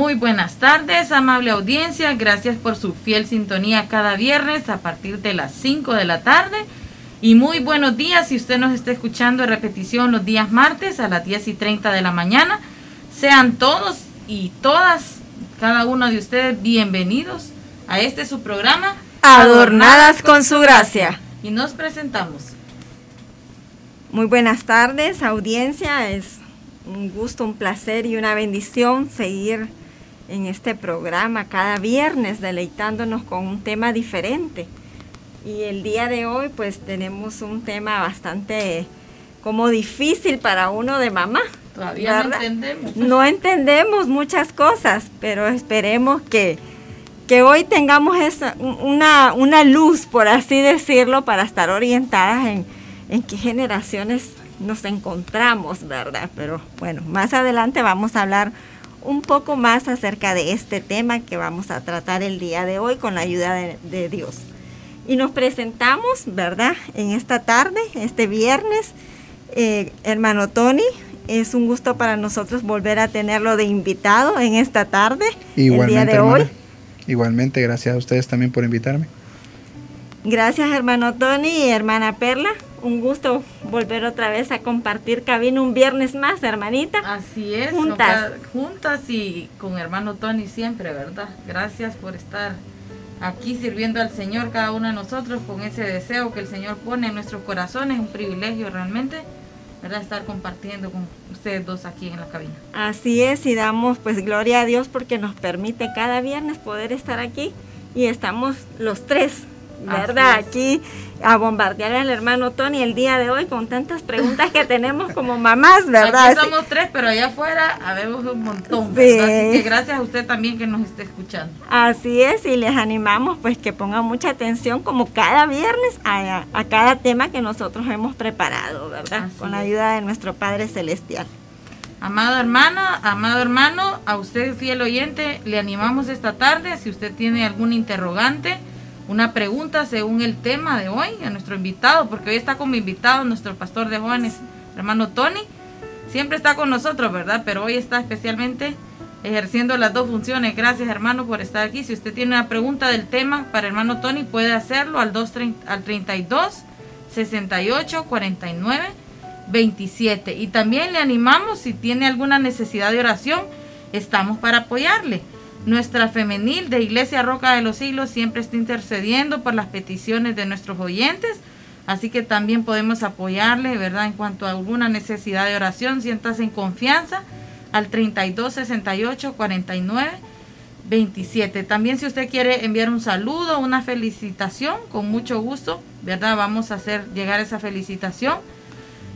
Muy buenas tardes, amable audiencia. Gracias por su fiel sintonía cada viernes a partir de las 5 de la tarde. Y muy buenos días si usted nos está escuchando en repetición los días martes a las 10 y 30 de la mañana. Sean todos y todas, cada uno de ustedes, bienvenidos a este su programa. Adornadas con su gracia. Y nos presentamos. Muy buenas tardes, audiencia. Es un gusto, un placer y una bendición seguir en este programa cada viernes deleitándonos con un tema diferente. Y el día de hoy pues tenemos un tema bastante como difícil para uno de mamá. Todavía no entendemos. No entendemos muchas cosas, pero esperemos que, que hoy tengamos esa, una, una luz, por así decirlo, para estar orientadas en, en qué generaciones nos encontramos, ¿verdad? Pero bueno, más adelante vamos a hablar un poco más acerca de este tema que vamos a tratar el día de hoy con la ayuda de, Dios. Y nos presentamos, ¿verdad? En esta tarde, este viernes, eh, hermano Tony, es un gusto para nosotros volver a tenerlo de invitado en esta tarde, el día de hoy. Igualmente, gracias a ustedes también por invitarme. Gracias, hermano Tony y hermana Perla un gusto volver otra vez a compartir cabina un viernes más, hermanita. Así es, juntas. juntas y con hermano Tony siempre, ¿verdad? Gracias por estar aquí sirviendo al Señor cada uno de nosotros con ese deseo que el Señor pone en nuestros corazones, un privilegio realmente. ¿verdad? Estar compartiendo con ustedes dos aquí en la cabina. Así es, y damos pues gloria a Dios porque nos permite cada viernes poder estar aquí y estamos los tres ¿verdad? Aquí a bombardear al hermano Tony el día de hoy con tantas preguntas que tenemos como mamás, ¿verdad? Aquí somos tres, pero allá afuera habemos un montón. Sí. Así que gracias a usted también que nos esté escuchando. Así es, y les animamos pues que pongan mucha atención como cada viernes a, cada tema que nosotros hemos preparado, ¿verdad? con la ayuda de nuestro Padre Celestial. Amado hermano, amado hermano, a usted fiel oyente, le animamos esta tarde, si usted tiene algún interrogante, una pregunta según el tema de hoy a nuestro invitado, porque hoy está como invitado nuestro pastor de jóvenes, hermano Tony. Siempre está con nosotros, ¿verdad? Pero hoy está especialmente ejerciendo las dos funciones. Gracias, hermano, por estar aquí. Si usted tiene una pregunta del tema para hermano Tony, puede hacerlo al, 2, al 32 68 49 27. Y también le animamos, si tiene alguna necesidad de oración, estamos para apoyarle. Nuestra femenil de Iglesia Roca de los Siglos siempre está intercediendo por las peticiones de nuestros oyentes, así que también podemos apoyarle, ¿verdad? En cuanto a alguna necesidad de oración, siéntase en confianza al 32 68 49 27. También si usted quiere enviar un saludo, una felicitación, con mucho gusto, ¿verdad? Vamos a hacer llegar esa felicitación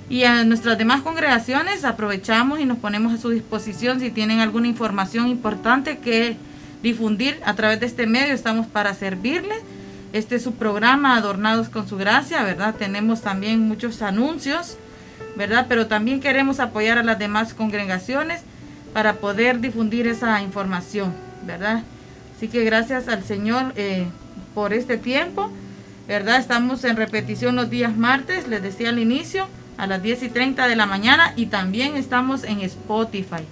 y a nuestras demás congregaciones aprovechamos y nos ponemos a su disposición si tienen alguna información importante que difundir a través de este medio, estamos para servirles. Este es su programa Adornados con su gracia, ¿verdad? Tenemos también muchos anuncios, ¿verdad? Pero también queremos apoyar a las demás congregaciones para poder difundir esa información, ¿verdad? Así que gracias al Señor eh, por este tiempo, ¿verdad? Estamos en repetición los días martes, les decía al inicio a las 10 y 30 de la mañana y también estamos en Spotify.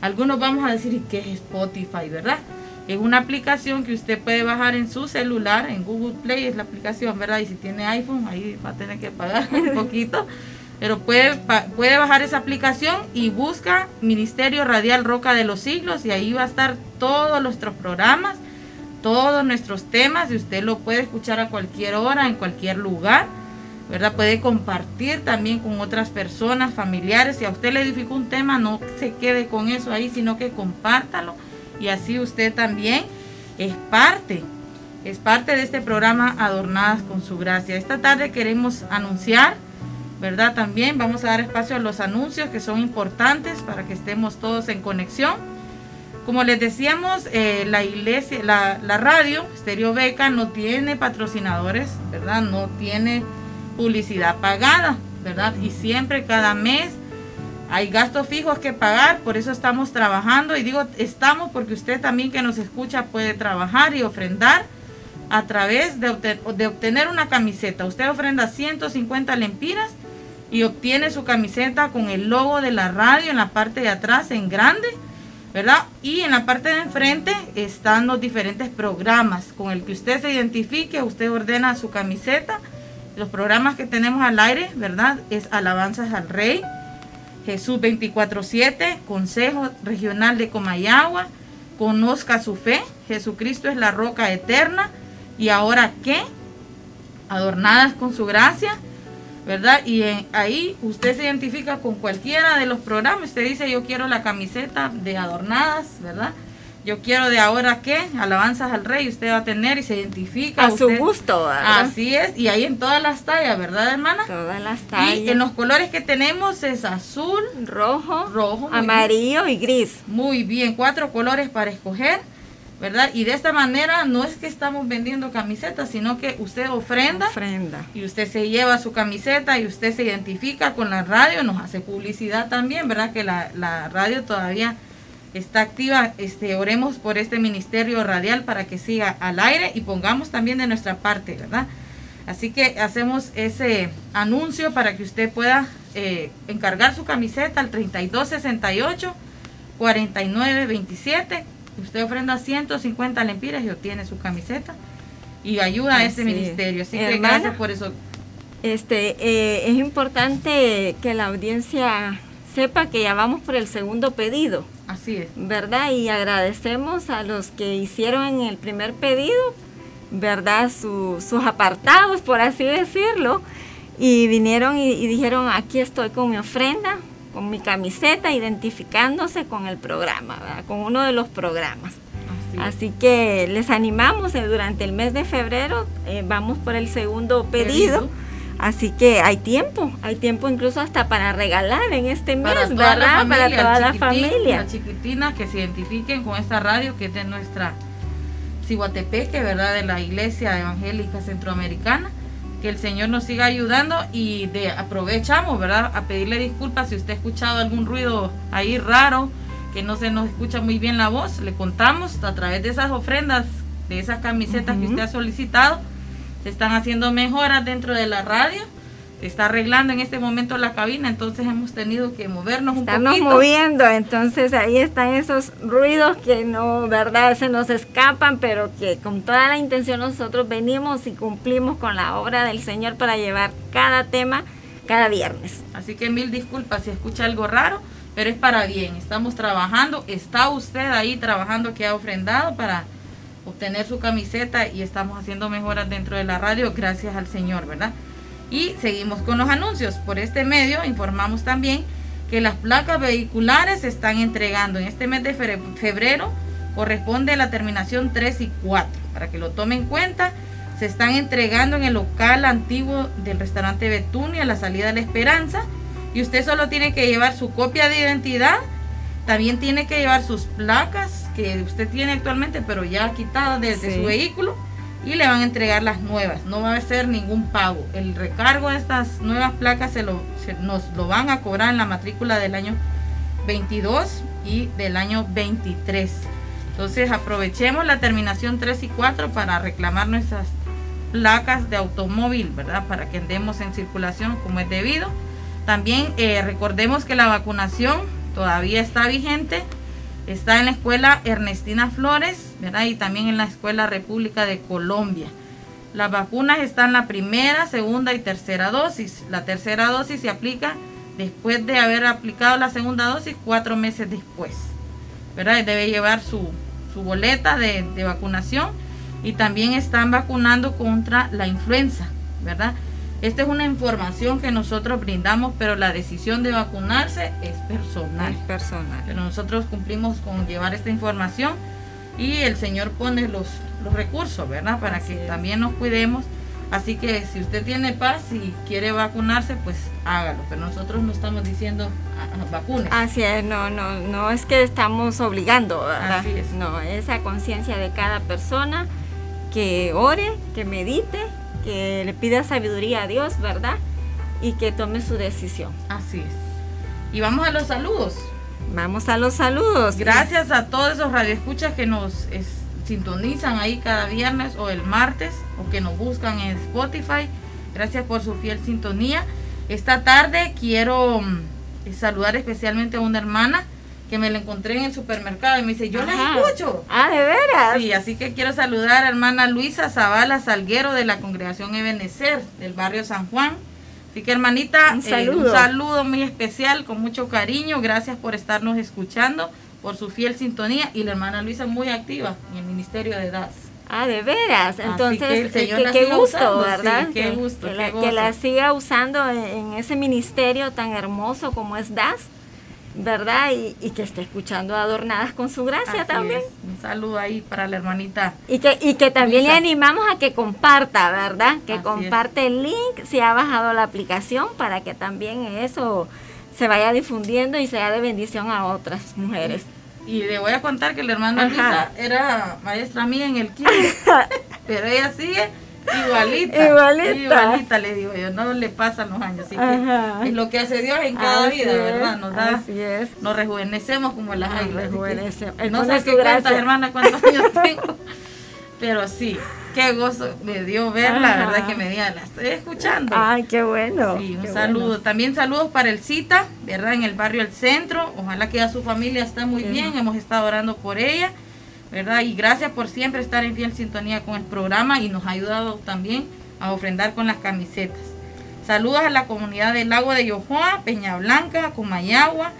Algunos vamos a decir, ¿qué es Spotify, verdad? Es una aplicación que usted puede bajar en su celular, en Google Play es la aplicación, ¿verdad? Y si tiene iPhone, ahí va a tener que pagar un poquito. Pero puede, puede bajar esa aplicación y busca Ministerio Radial Roca de los Siglos y ahí va a estar todos nuestros programas, todos nuestros temas y usted lo puede escuchar a cualquier hora, en cualquier lugar. ¿Verdad? Puede compartir también con otras personas, familiares. Si a usted le edificó un tema, no se quede con eso ahí, sino que compártalo. Y así usted también es parte, es parte de este programa Adornadas con su gracia. Esta tarde queremos anunciar, ¿verdad? También vamos a dar espacio a los anuncios que son importantes para que estemos todos en conexión. Como les decíamos, eh, la iglesia, la, la radio, Stereo Beca, no tiene patrocinadores, ¿verdad? No tiene publicidad pagada, ¿verdad? Y siempre cada mes hay gastos fijos que pagar, por eso estamos trabajando y digo estamos porque usted también que nos escucha puede trabajar y ofrendar a través de, obtener una camiseta. Usted ofrenda 150 lempiras y obtiene su camiseta con el logo de la radio en la parte de atrás en grande, ¿verdad? Y en la parte de enfrente están los diferentes programas con el que usted se identifique, usted ordena su camiseta los programas que tenemos al aire, ¿verdad? Es Alabanzas al Rey, Jesús 24-7, Consejo Regional de Comayagua, Conozca su fe, Jesucristo es la roca eterna, y ahora qué, adornadas con su gracia, ¿verdad? Y ahí usted se identifica con cualquiera de los programas, usted dice yo quiero la camiseta de adornadas, ¿verdad? Yo quiero de ahora qué, alabanzas al rey, usted va a tener y se identifica. A su gusto, ¿verdad? Así es, y ahí en todas las tallas, ¿verdad, hermana? Todas las tallas. Y en los colores que tenemos es azul, rojo, rojo amarillo y gris. Muy bien, cuatro colores para escoger, ¿verdad? Y de esta manera no es que estamos vendiendo camisetas, sino que usted ofrenda. Ofrenda. Y usted se lleva su camiseta y usted se identifica con la radio, nos hace publicidad también, ¿verdad? Que la, la radio todavía está activa. Este, oremos por este ministerio radial para que siga al aire y pongamos también de nuestra parte, ¿verdad? Así que hacemos ese anuncio para que usted pueda eh, encargar su camiseta al 3268 4927. Usted ofrenda 150 lempiras y obtiene su camiseta y ayuda a este ministerio. Así que gracias por eso. Este, eh, es importante que la audiencia sepa que ya vamos por el segundo pedido. Así es. ¿Verdad? Y agradecemos a los que hicieron en el primer pedido, ¿verdad? sus apartados, por así decirlo. Y vinieron y, dijeron, aquí estoy con mi ofrenda, con mi camiseta, identificándose con el programa, ¿verdad? Con uno de los programas. Así, que les animamos eh, durante el mes de febrero, eh, vamos por el segundo pedido Así que hay tiempo, hay tiempo incluso hasta para regalar en este mes, para toda La familia, para toda la familia. Las chiquitinas que se identifiquen con esta radio que es de nuestra Cihuatepeque, ¿verdad? De la Iglesia Evangélica Centroamericana. Que el Señor nos siga ayudando y de aprovechamos, ¿verdad? A pedirle disculpas si usted ha escuchado algún ruido ahí raro, que no se nos escucha muy bien la voz. Le contamos a través de esas ofrendas, de esas camisetas que usted ha solicitado se están haciendo mejoras dentro de la radio, se está arreglando en este momento la cabina, entonces hemos tenido que movernos un Estamos moviendo, entonces ahí están esos ruidos que no, verdad, se nos escapan, pero que con toda la intención nosotros venimos y cumplimos con la obra del Señor para llevar cada tema cada viernes. Así que mil disculpas si escucha algo raro, pero es para bien. Estamos trabajando, está usted ahí trabajando que ha ofrendado para obtener su camiseta y estamos haciendo mejoras dentro de la radio gracias al Señor, ¿verdad? Y seguimos con los anuncios. Por este medio informamos también que las placas vehiculares se están entregando en este mes de febrero. Corresponde la terminación 3 y 4. Para que lo tomen en cuenta, se están entregando en el local antiguo del restaurante Betunia, a la salida de la Esperanza. Y usted solo tiene que llevar su copia de identidad. También tiene que llevar sus placas que usted tiene actualmente, pero ya quitada desde su vehículo y le van a entregar las nuevas. No va a ser ningún pago. El recargo de estas nuevas placas se, lo, nos lo van a cobrar en la matrícula del año 22 y del año 23. Entonces aprovechemos la terminación 3 y 4 para reclamar nuestras placas de automóvil, ¿verdad? Para que andemos en circulación como es debido. También eh, recordemos que la vacunación todavía está vigente Está en la escuela Ernestina Flores, ¿verdad? Y también en la escuela República de Colombia. Las vacunas están la primera, segunda y tercera dosis. La tercera dosis se aplica después de haber aplicado la segunda dosis cuatro meses después. ¿Verdad? Debe llevar su, boleta de, vacunación y también están vacunando contra la influenza, ¿verdad? Esta es una información que nosotros brindamos, pero la decisión de vacunarse es personal. Es personal. Pero nosotros cumplimos con llevar esta información y el Señor pone los, los recursos, ¿verdad? Para que también nos cuidemos. Así que si usted tiene paz y quiere vacunarse, pues hágalo. Pero nosotros no estamos diciendo vacunes. Así es, no, no, no es que estamos obligando, ¿verdad? Así es. No, esa conciencia de cada persona que ore, que medite, que le pida sabiduría a Dios, ¿verdad? Y que tome su decisión. Así es. Y vamos a los saludos. Vamos a los saludos. Gracias a todos esos radioescuchas que nos sintonizan ahí cada viernes o el martes o que nos buscan en Spotify. Gracias por su fiel sintonía. Esta tarde quiero mm, saludar especialmente a una hermana que me la encontré en el supermercado y me dice, yo la escucho. Ah, de veras. Sí, así que quiero saludar a hermana Luisa Zavala Salguero de la congregación Ebenecer del barrio San Juan. Así que hermanita, un eh, saludo. un saludo muy especial, con mucho cariño. Gracias por estarnos escuchando, por su fiel sintonía. Y la hermana Luisa muy activa en el Ministerio de DAS. Ah, de veras. Entonces, que eh, qué gusto, ¿verdad? qué gusto. Que, la, siga usando en ese ministerio tan hermoso como es DAS ¿verdad? Y, que esté escuchando Adornadas con su gracia también. Un saludo ahí para la hermanita. Y que, y que también le animamos a que comparta, ¿verdad? Que comparte el link si ha bajado la aplicación para que también eso se vaya difundiendo y sea de bendición a otras mujeres. Y, le voy a contar que la hermana Luisa era maestra mía en el kinder, pero ella sigue Igualita. Igualita. Igualita le digo yo, no le pasan los años. Así que es lo que hace Dios en cada vida, ¿verdad? Nos da, así es. nos rejuvenecemos como las águilas. No sé qué cuántas hermanas, cuántos años tengo. Pero sí, qué gozo me dio verla, la verdad que me dio, la estoy escuchando. Ay, qué bueno. Sí, un saludo. También saludos para el Cita, ¿verdad? En el barrio El Centro. Ojalá que a su familia esté muy bien. Hemos estado orando por ella. ¿Verdad? Y gracias por siempre estar en fiel sintonía con el programa y nos ha ayudado también a ofrendar con las camisetas. Saludos a la comunidad del Lago de Yojoa, Peña Blanca, Comayagua,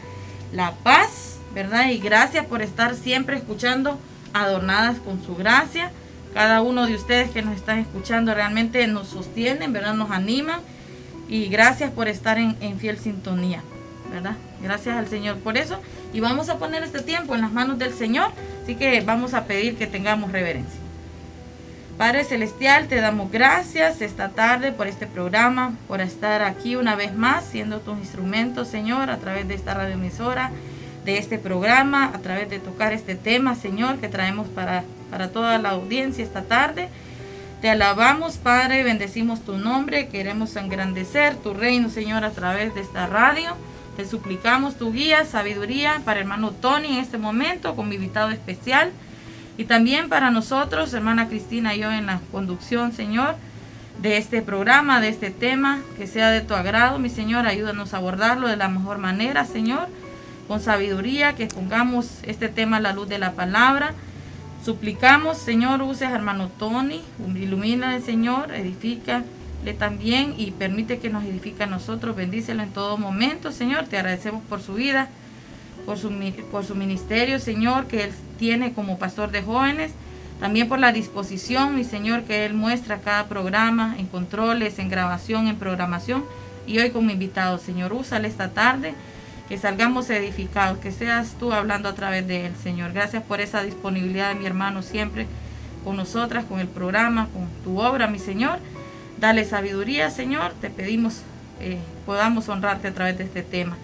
La Paz, ¿verdad? Y gracias por estar siempre escuchando adornadas con su gracia. Cada uno de ustedes que nos están escuchando realmente nos sostienen, ¿verdad? Nos animan. Y gracias por estar en fiel sintonía, Gracias al Señor por eso. Y vamos a poner este tiempo en las manos del Señor Así que vamos a pedir que tengamos reverencia. Padre Celestial, te damos gracias esta tarde por este programa, por estar aquí una vez más, siendo tus instrumentos, Señor, a través de esta radioemisora, de este programa, a través de tocar este tema, Señor, que traemos para, para toda la audiencia esta tarde. Te alabamos, Padre, bendecimos tu nombre, queremos engrandecer tu reino, Señor, a través de esta radio. Te suplicamos tu guía, sabiduría para hermano Tony en este momento, con mi invitado especial. Y también para nosotros, hermana Cristina y yo en la conducción, Señor, de este programa, de este tema, que sea de tu agrado, mi Señor. Ayúdanos a abordarlo de la mejor manera, Señor, con sabiduría, que pongamos este tema a la luz de la palabra. Suplicamos, Señor, uses hermano Tony, ilumina, Señor, edifica también y permite que nos edifique a nosotros. Bendícelo en todo momento, Señor. Te agradecemos por su vida, por su, por su ministerio, Señor, que Él tiene como pastor de jóvenes. También por la disposición, mi Señor, que Él muestra cada programa, en controles, en grabación, en programación. Y hoy como invitado, Señor, úsale esta tarde, que salgamos edificados, que seas tú hablando a través de Él, Señor. Gracias por esa disponibilidad de mi hermano siempre con nosotras, con el programa, con tu obra, mi Señor. Dale sabiduría, Señor. Te pedimos eh, podamos honrarte a través de este tema.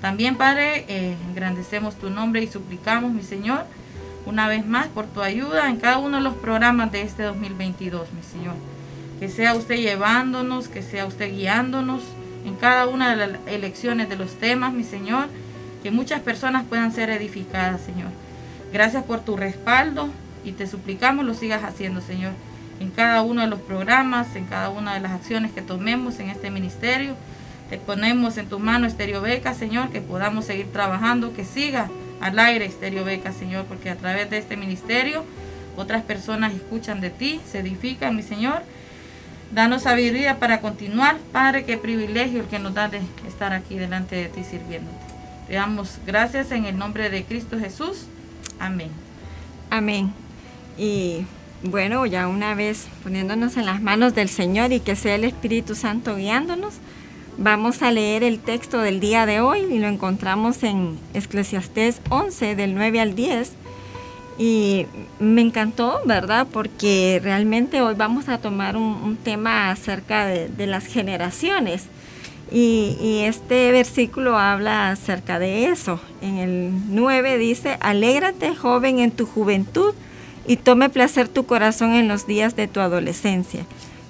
También, Padre, eh, engrandecemos tu nombre y suplicamos, mi Señor, una vez más por tu ayuda en cada uno de los programas de este 2022, mi Señor. Que sea usted llevándonos, que sea usted guiándonos en cada una de las elecciones de los temas, mi Señor. Que muchas personas puedan ser edificadas, Señor. Gracias por tu respaldo y te suplicamos lo sigas haciendo, Señor en cada uno de los programas, en cada una de las acciones que tomemos en este ministerio. Te ponemos en tu mano Estéreo Beca, Señor, que podamos seguir trabajando, que siga al aire Estéreo Beca, Señor, porque a través de este ministerio otras personas escuchan de ti, se edifican, mi Señor. Danos sabiduría para continuar, Padre, qué privilegio el que nos da de estar aquí delante de ti sirviéndote. Te damos gracias en el nombre de Cristo Jesús. Amén. Amén. Y bueno, ya una vez poniéndonos en las manos del Señor y que sea el Espíritu Santo guiándonos, vamos a leer el texto del día de hoy y lo encontramos en Eclesiastés 11 del 9 al 10. Y me encantó, ¿verdad? Porque realmente hoy vamos a tomar un, tema acerca de, las generaciones. Y, y, este versículo habla acerca de eso. En el 9 dice, alégrate joven en tu juventud y tome placer tu corazón en los días de tu adolescencia.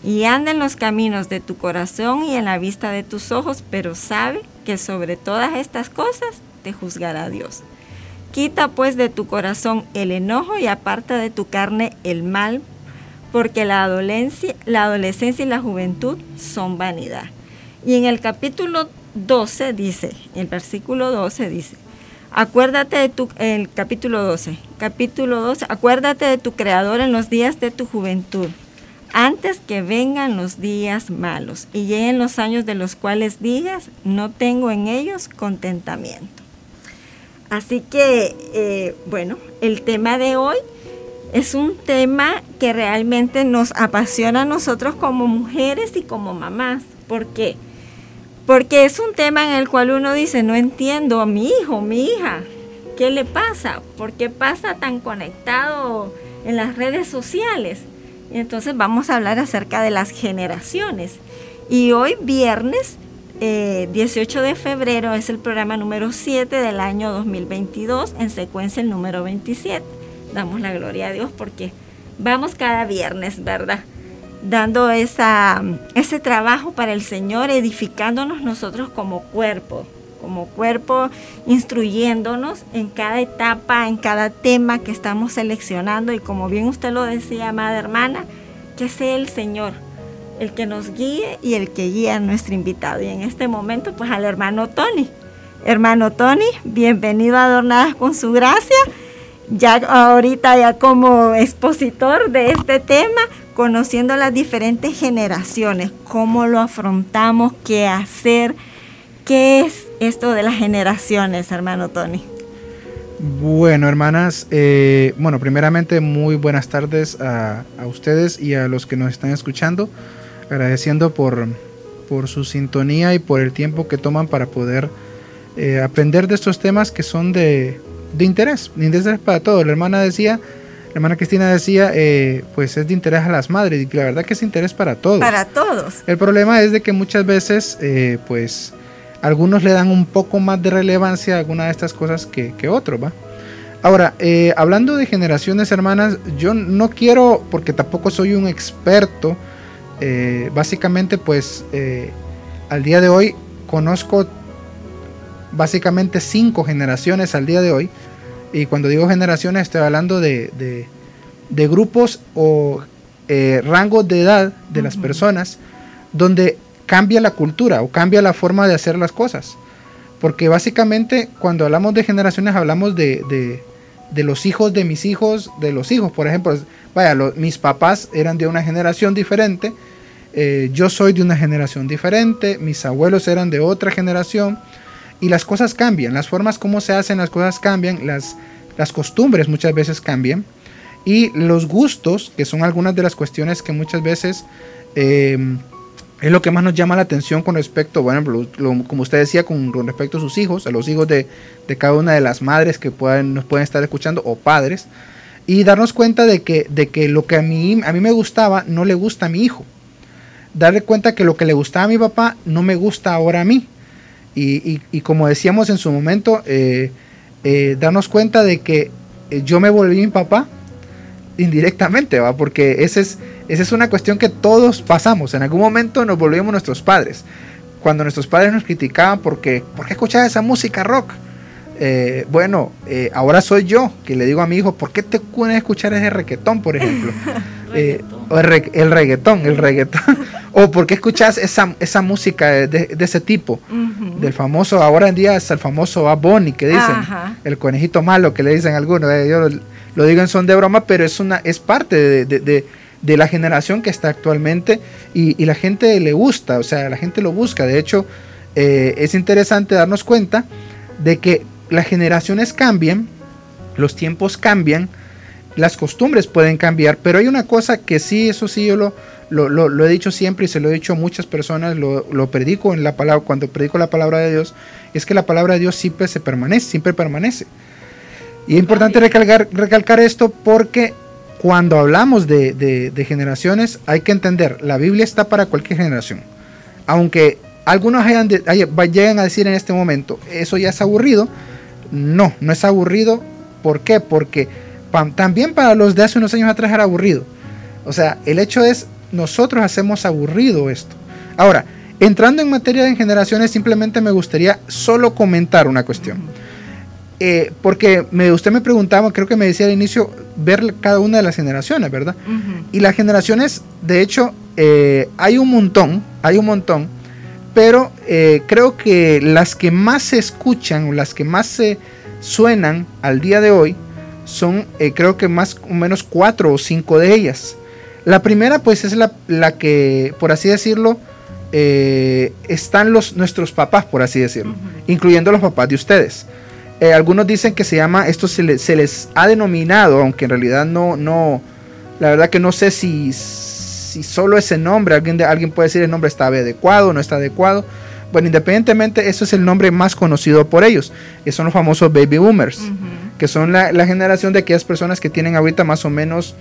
Y anda en los caminos de tu corazón y en la vista de tus ojos, pero sabe que sobre todas estas cosas te juzgará Dios. Quita pues de tu corazón el enojo y aparta de tu carne el mal, porque la adolescencia, la adolescencia y la juventud son vanidad. Y en el capítulo 12 dice, el versículo 12 dice, Acuérdate de tu, el capítulo 12, capítulo 12, acuérdate de tu creador en los días de tu juventud, antes que vengan los días malos y lleguen los años de los cuales digas, no tengo en ellos contentamiento. Así que, eh, bueno, el tema de hoy es un tema que realmente nos apasiona a nosotros como mujeres y como mamás. ¿Por qué? Porque es un tema en el cual uno dice, no entiendo a mi hijo, mi hija, ¿qué le pasa? ¿Por qué pasa tan conectado en las redes sociales? Y entonces vamos a hablar acerca de las generaciones. Y hoy viernes 18 eh, de febrero es el programa número 7 del año 2022, en secuencia el número 27. Damos la gloria a Dios porque vamos cada viernes, ¿verdad? Dando esa, ese trabajo para el Señor, edificándonos nosotros como cuerpo, como cuerpo, instruyéndonos en cada etapa, en cada tema que estamos seleccionando y como bien usted lo decía, amada hermana, que sea el Señor el que nos guíe y el que guía a nuestro invitado. Y en este momento, pues al hermano Tony. Hermano Tony, bienvenido a Adornadas con su gracia. Ya ahorita ya como expositor de este tema, conociendo las diferentes generaciones, cómo lo afrontamos, qué hacer, qué es esto de las generaciones, hermano Tony. Bueno, hermanas, eh, bueno, primeramente muy buenas tardes a, ustedes y a los que nos están escuchando, agradeciendo por, por su sintonía y por el tiempo que toman para poder eh, aprender de estos temas que son de, de interés, de interés para todos. La hermana decía, hermana Cristina decía, eh, pues es de interés a las madres, y la verdad que es interés para todos. Para todos. El problema es de que muchas veces, eh, pues, algunos le dan un poco más de relevancia a alguna de estas cosas que, que otros, ¿va? Ahora, eh, hablando de generaciones hermanas, yo no quiero, porque tampoco soy un experto, básicamente pues al día de hoy conozco básicamente cinco generaciones al día de hoy, y cuando digo generaciones estoy hablando de, grupos o eh, rangos de edad de las personas donde cambia la cultura o cambia la forma de hacer las cosas. Porque básicamente cuando hablamos de generaciones hablamos de, los hijos de mis hijos, de los hijos. Por ejemplo, vaya, mis papás eran de una generación diferente, eh, yo soy de una generación diferente, mis abuelos eran de otra generación y las cosas cambian, las formas como se hacen las cosas cambian, las, las costumbres muchas veces cambian y los gustos, que son algunas de las cuestiones que muchas veces eh, es lo que más nos llama la atención con respecto, bueno, como usted decía, con, respecto a sus hijos, a los hijos de, cada una de las madres que pueden, nos pueden estar escuchando o padres, y darnos cuenta de que, de que lo que a mí, a mí me gustaba no le gusta a mi hijo. Darle cuenta que lo que le gustaba a mi papá no me gusta ahora a mí. Y, como decíamos en su momento, eh, eh, darnos cuenta de que eh, yo me volví mi papá indirectamente, ¿va? Porque esa es, esa es una cuestión que todos pasamos. En algún momento nos volvimos nuestros padres. Cuando nuestros padres nos criticaban porque, ¿por qué escuchaba esa música rock? bueno, ahora soy yo que le digo a mi hijo, ¿por qué te puedes escuchar ese reggaetón, por ejemplo? el, reggaetón, el reggaetón. O por qué escuchas esa, esa música de, ese tipo. Del famoso, ahora en día es el famoso Bunny que dicen. El conejito malo que le dicen algunos. Eh, yo lo, digo en son de broma, pero es, una, es parte de, la generación que está actualmente y, la gente le gusta, o sea, la gente lo busca. De hecho, eh, es interesante darnos cuenta de que las generaciones cambian, los tiempos cambian las costumbres pueden cambiar, pero hay una cosa que sí, eso sí, yo lo, lo, he dicho siempre y se lo he dicho a muchas personas, lo, lo, predico en la palabra, cuando predico la palabra de Dios, es que la palabra de Dios siempre se permanece, siempre permanece. Y es importante recalcar, recalcar esto porque cuando hablamos de, de, generaciones hay que entender, la Biblia está para cualquier generación. Aunque algunos hayan lleguen a decir en este momento, eso ya es aburrido, no, no es aburrido. ¿Por qué? Porque también para los de hace unos años atrás era aburrido. O sea, el hecho es, nosotros hacemos aburrido esto. Ahora, entrando en materia de generaciones, simplemente me gustaría solo comentar una cuestión. Eh, porque me, usted me preguntaba, creo que me decía al inicio, ver cada una de las generaciones, ¿verdad? Y las generaciones, de hecho, eh, hay un montón, hay un montón, pero eh, creo que las que más se escuchan, las que más se suenan al día de hoy, son creo que más o menos cuatro o cinco de ellas. La primera, pues, es la, la que, por así decirlo, están los, nuestros papás, por así decirlo, incluyendo los papás de ustedes. Eh, algunos dicen que se llama, esto se, les ha denominado, aunque en realidad no, no, la verdad que no sé si, si solo ese nombre, alguien, alguien puede decir el nombre está adecuado o no está adecuado. Bueno, independientemente, eso es el nombre más conocido por ellos, que son los famosos baby boomers, que son la, generación de aquellas personas que tienen ahorita más o menos,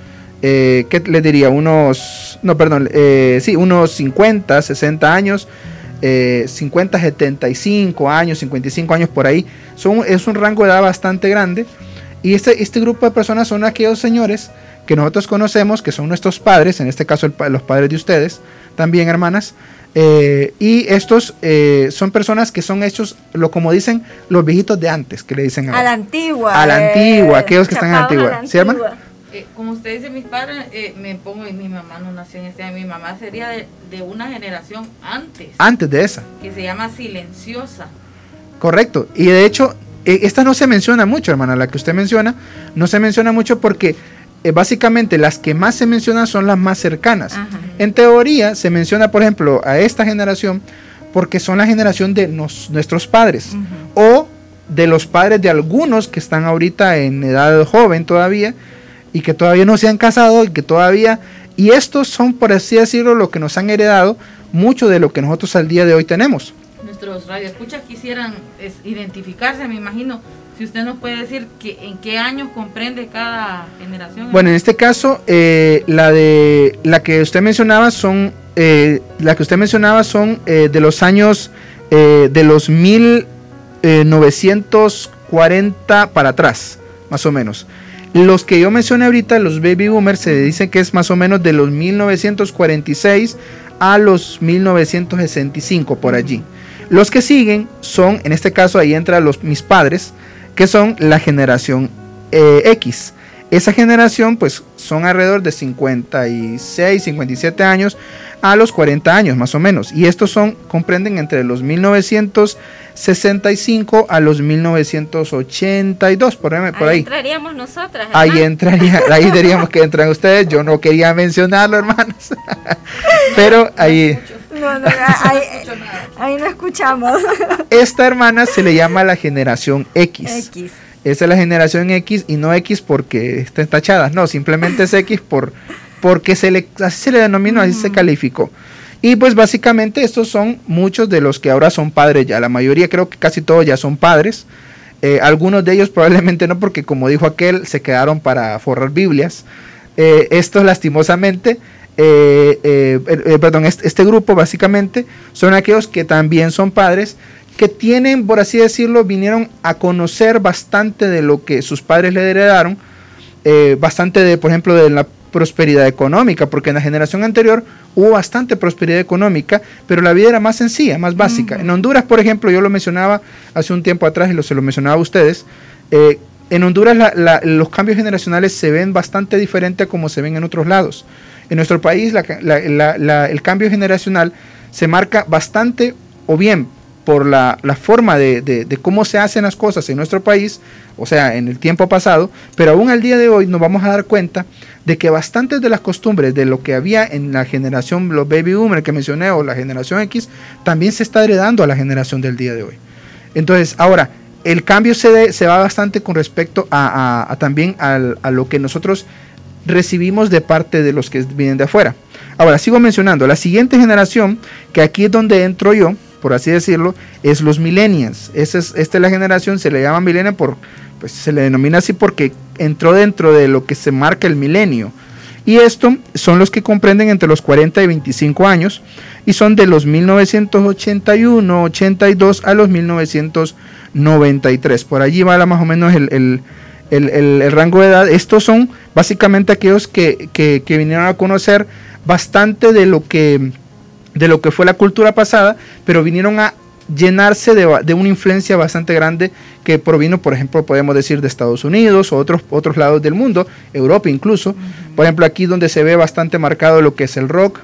eh, ¿qué le diría? Unos, no, perdón, eh, sí, unos 50, 60 años 50, eh, 75 años, 55 años por ahí. Son, es un rango de edad bastante grande. Y este, este grupo de personas son aquellos señores que nosotros conocemos, que son nuestros padres, en este caso los padres de ustedes, también hermanas. Eh, y estos eh, son personas que son hechos, lo como dicen los viejitos de antes, que le dicen a, la antigua. A la antigua, aquellos que están en la antigua. ¿Sí, hermano? Eh, como usted dice, mis padres, eh, me pongo y mi mamá no nació en este año, mi mamá sería de, una generación antes. Antes de esa. Que se llama silenciosa. Correcto. Y de hecho, e, esta no se menciona mucho, hermana, la que usted menciona, no se menciona mucho porque eh, básicamente las que más se mencionan son las más cercanas. En teoría se menciona, por ejemplo, a esta generación porque son la generación de nuestros padres o de los padres de algunos que están ahorita en edad joven todavía y que todavía no se han casado y que todavía... Y estos son, por así decirlo, lo que nos han heredado mucho de lo que nosotros al día de hoy tenemos. Nuestros radioescuchas quisieran identificarse, me imagino. Si usted nos puede decir que, en qué año comprende cada generación. Bueno, en este caso, eh, la de la que usted mencionaba son eh, la que usted mencionaba son eh, de los años de los 1940 para atrás, más o menos. Los que yo mencioné ahorita, los baby boomers, se dice que es más o menos de los 1946 a los 1965 por allí. Los que siguen son, en este caso ahí entra los mis padres, que son la generación eh, X. Esa generación pues son alrededor de 56, 57 años a los 40 años más o menos. Y estos son, comprenden entre los 1965 a los 1982, por, ahí. ahí entraríamos nosotras. Ahí entraría, ahí diríamos que entran ustedes. Yo no quería mencionarlo, hermanos. Pero ahí... No, no, ahí, ahí no escuchamos. Esta hermana se le llama la generación X. X. Esa es la generación X y no X porque estén tachadas, no, simplemente es X por, porque se le, así se le denominó, así se calificó. Y pues básicamente estos son muchos de los que ahora son padres ya, la mayoría creo que casi todos ya son padres. Eh, algunos de ellos probablemente no, porque como dijo aquel, se quedaron para forrar Biblias. Eh, estos lastimosamente, eh, perdón, este, este, grupo básicamente son aquellos que también son padres, que tienen, por así decirlo, vinieron a conocer bastante de lo que sus padres le heredaron, eh, bastante de, por ejemplo, de la prosperidad económica, porque en la generación anterior hubo bastante prosperidad económica, pero la vida era más sencilla, más básica. En Honduras, por ejemplo, yo lo mencionaba hace un tiempo atrás y lo, se lo mencionaba a ustedes, eh, en Honduras los cambios generacionales se ven bastante diferente a como se ven en otros lados. En nuestro país el cambio generacional se marca bastante o bien por la, forma de, cómo se hacen las cosas en nuestro país, o sea, en el tiempo pasado, pero aún al día de hoy nos vamos a dar cuenta de que bastantes de las costumbres de lo que había en la generación, los baby boomers que mencioné, o la generación X, también se está heredando a la generación del día de hoy. Entonces, ahora, el cambio se, va bastante con respecto a, también a lo que nosotros recibimos de parte de los que vienen de afuera. Ahora, sigo mencionando, la siguiente generación, que aquí es donde entro yo, por así decirlo, es los millennials. Es, esta es la generación, se le llama millennial por, pues se le denomina así porque entró dentro de lo que se marca el milenio. Y esto son los que comprenden entre los 40 y 25 años y son de los 1981, 82 a los 1993. Por allí va más o menos el, rango de edad. Estos son básicamente aquellos que, que, vinieron a conocer bastante de lo que de lo que fue la cultura pasada, pero vinieron a llenarse de, una influencia bastante grande que provino, por ejemplo, podemos decir de Estados Unidos o otros, otros lados del mundo, Europa incluso. Por ejemplo, aquí donde se ve bastante marcado lo que es el rock.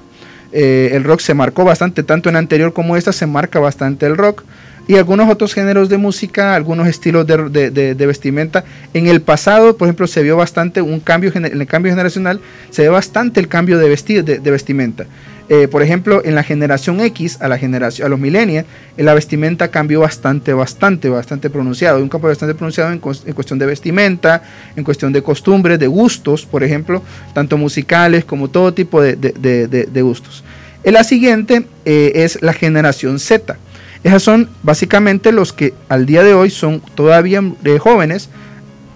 Eh, el rock se marcó bastante, tanto en anterior como esta se marca bastante el rock. Y algunos otros géneros de música, algunos estilos de, vestimenta. En el pasado, por ejemplo, se vio bastante un cambio, en el cambio generacional, se ve bastante el cambio de, de vestimenta. Eh, por ejemplo, en la generación X, a la generación, a los millennials, eh, la vestimenta cambió bastante, bastante, bastante pronunciado. Un campo bastante pronunciado en, cuestión de vestimenta, en cuestión de costumbres, de gustos, por ejemplo, tanto musicales como todo tipo de, gustos. Eh, la siguiente es la generación Z. Esas son básicamente los que al día de hoy son todavía jóvenes,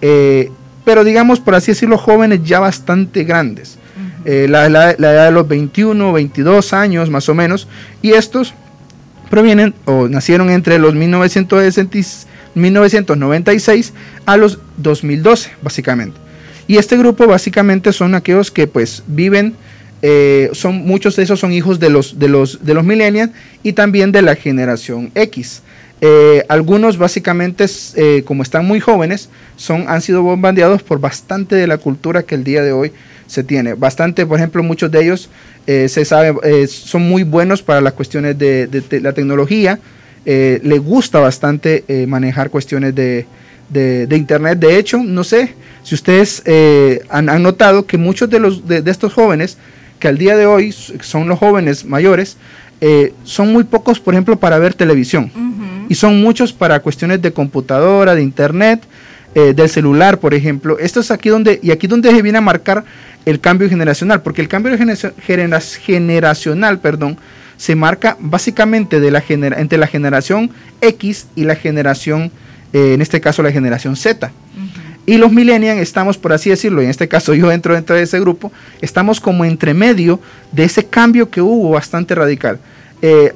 pero digamos, por así decirlo, jóvenes ya bastante grandes. Eh, la, edad de los 21, 22 años más o menos, y estos provienen o nacieron entre los 1996 a los 2012, básicamente. Y este grupo básicamente son aquellos que pues viven, eh, son, muchos de esos son hijos de los, de los, de los millennials y también de la generación X. Eh, algunos básicamente, como están muy jóvenes, son, han sido bombardeados por bastante de la cultura que el día de hoy se tiene. Bastante, por ejemplo, muchos de ellos eh, se sabe, eh, son muy buenos para las cuestiones de, la tecnología. Eh, le gusta bastante manejar cuestiones de, Internet. De hecho, no sé si ustedes han, notado que muchos de, los, de, estos jóvenes, que al día de hoy son los jóvenes mayores, son muy pocos, por ejemplo, para ver televisión. Y son muchos para cuestiones de computadora, de Internet. Del celular, por ejemplo. Esto es aquí donde, y aquí donde se viene a marcar el cambio generacional, porque el cambio generacional perdón, se marca básicamente de la entre la generación X y la generación, eh, en este caso la generación Z. Y los millennials estamos, por así decirlo, y en este caso yo entro dentro de ese grupo, estamos como entre medio de ese cambio que hubo bastante radical. Eh,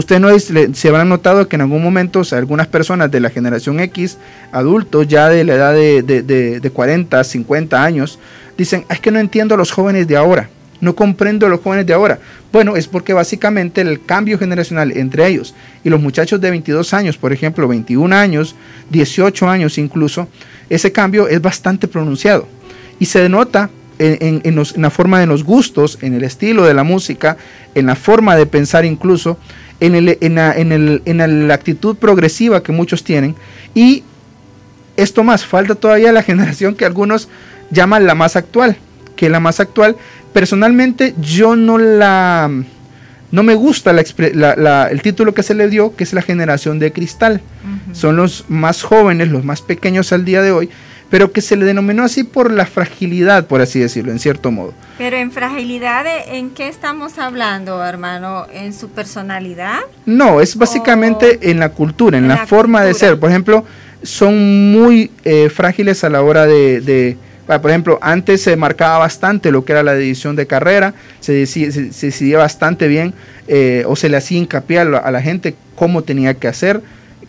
Ustedes no se habrán notado que en algún momento algunas personas de la generación X, adultos ya de la edad de, de, de 40, 50 años, dicen, es que no entiendo a los jóvenes de ahora, no comprendo a los jóvenes de ahora. Bueno, es porque básicamente el cambio generacional entre ellos y los muchachos de 22 años, por ejemplo, 21 años, 18 años incluso, ese cambio es bastante pronunciado y se denota en, en, la forma de los gustos, en el estilo de la música, en la forma de pensar incluso, en, el, en, la, en la actitud progresiva que muchos tienen y esto más, falta todavía la generación que algunos llaman la más actual, que la más actual, personalmente yo no la... No me gusta el título que se le dio, que es la generación de cristal. Son los más jóvenes, los más pequeños al día de hoy, pero que se le denominó así por la fragilidad, por así decirlo, en cierto modo. Pero en fragilidad, ¿en qué estamos hablando, hermano? ¿En su personalidad? No, es básicamente en la cultura, en, la, forma de ser. Por ejemplo, son muy eh, frágiles a la hora de por ejemplo, antes se marcaba bastante lo que era la decisión de carrera, se, decidía, bastante bien eh, o se le hacía hincapié a la, gente cómo tenía que hacer,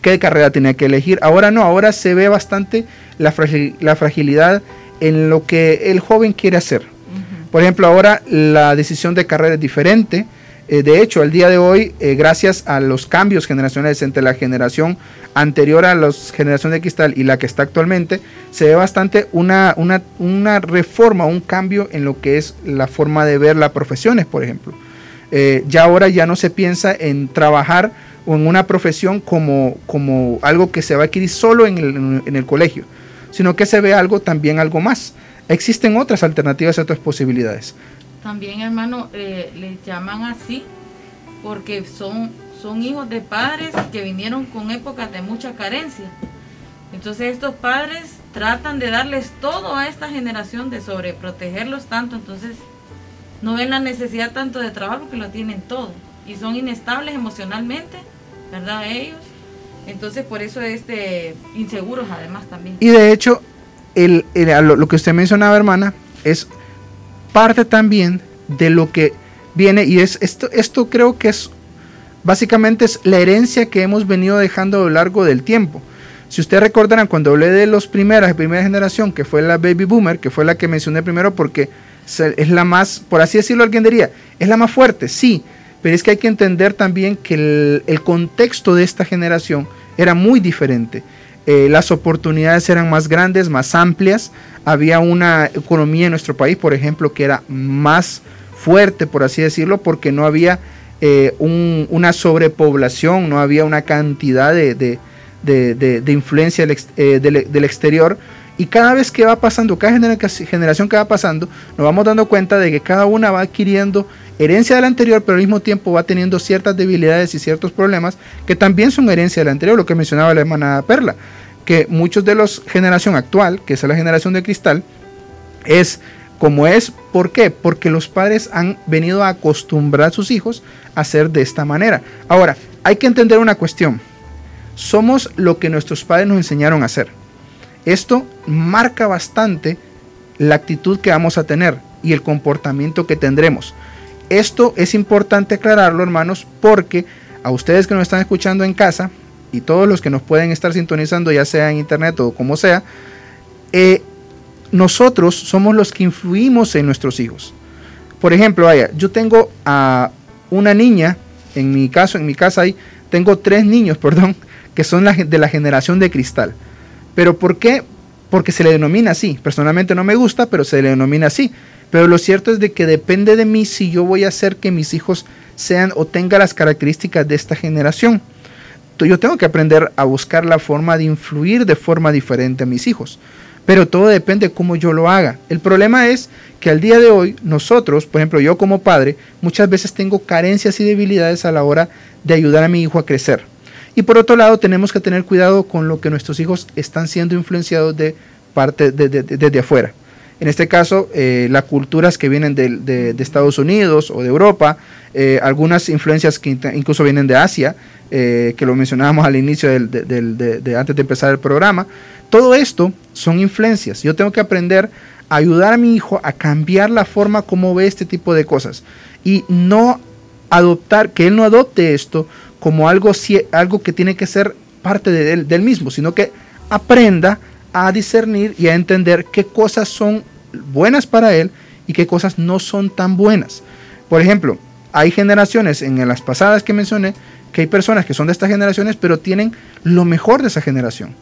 qué carrera tenía que elegir. Ahora no, ahora se ve bastante la, fragilidad en lo que el joven quiere hacer. Por ejemplo, ahora la decisión de carrera es diferente. Eh, de hecho, al día de hoy, eh, gracias a los cambios generacionales entre la generación anterior a la generación de cristal y la que está actualmente, se ve bastante una, una, reforma, un cambio en lo que es la forma de ver las profesiones, por ejemplo. Eh, ya ahora ya no se piensa en trabajar o en una profesión como, como algo que se va a adquirir solo en el, en el colegio, sino que se ve algo también algo más. Existen otras alternativas, otras posibilidades. También, hermano, eh, les llaman así porque son, son hijos de padres que vinieron con épocas de mucha carencia. Entonces estos padres tratan de darles todo a esta generación, de sobreprotegerlos tanto, entonces no ven la necesidad tanto de trabajo que lo tienen todo y son inestables emocionalmente, ¿verdad? Ellos. Entonces por eso este inseguros además también. Y de hecho, el, lo que usted mencionaba, hermana, es parte también de lo que viene y es esto, esto creo que es básicamente es la herencia que hemos venido dejando a lo largo del tiempo. Si ustedes recordarán cuando hablé de los primeras, de primera generación, que fue la baby boomer, que fue la que mencioné primero porque es la más, por así decirlo, alguien diría, es la más fuerte, sí, pero es que hay que entender también que el, contexto de esta generación era muy diferente. Eh, las oportunidades eran más grandes, más amplias, había una economía en nuestro país, por ejemplo, que era más fuerte, por así decirlo, porque no había eh, una sobrepoblación, no había una cantidad de, de, influencia eh, del, exterior. Y cada vez que va pasando, cada generación que va pasando, nos vamos dando cuenta de que cada una va adquiriendo herencia del anterior, pero al mismo tiempo va teniendo ciertas debilidades y ciertos problemas que también son herencia del anterior, lo que mencionaba la hermana Perla, que muchos de los generación actual, que es la generación de cristal, es como es, ¿por qué? Porque los padres han venido a acostumbrar a sus hijos a ser de esta manera. Ahora, hay que entender una cuestión. Somos lo que nuestros padres nos enseñaron a hacer. Esto marca bastante la actitud que vamos a tener y el comportamiento que tendremos. Esto es importante aclararlo, hermanos, porque a ustedes que nos están escuchando en casa y todos los que nos pueden estar sintonizando, ya sea en internet o como sea, eh, nosotros somos los que influimos en nuestros hijos. Por ejemplo, vaya, yo tengo a una niña, en mi caso, en mi casa hay, tengo tres niños, perdón, que son de la generación de cristal. Pero ¿por qué? Porque se le denomina así. Personalmente no me gusta, pero se le denomina así. Pero lo cierto es de que depende de mí si yo voy a hacer que mis hijos sean o tengan las características de esta generación. Yo tengo que aprender a buscar la forma de influir de forma diferente a mis hijos pero todo depende de cómo yo lo haga. El problema es que al día de hoy nosotros, por ejemplo yo como padre, muchas veces tengo carencias y debilidades a la hora de ayudar a mi hijo a crecer. Y por otro lado tenemos que tener cuidado con lo que nuestros hijos están siendo influenciados de parte desde de, afuera. En este caso, eh, las culturas que vienen de, Estados Unidos o de Europa, eh, algunas influencias que incluso vienen de Asia, eh, que lo mencionábamos al inicio de, antes de empezar el programa. Todo esto son influencias. Yo tengo que aprender a ayudar a mi hijo a cambiar la forma como ve este tipo de cosas y no adoptar, que él no adopte esto como algo, algo que tiene que ser parte de él, del mismo, sino que aprenda a discernir y a entender qué cosas son buenas para él y qué cosas no son tan buenas. Por ejemplo, hay generaciones en las pasadas que mencioné que hay personas que son de estas generaciones pero tienen lo mejor de esa generación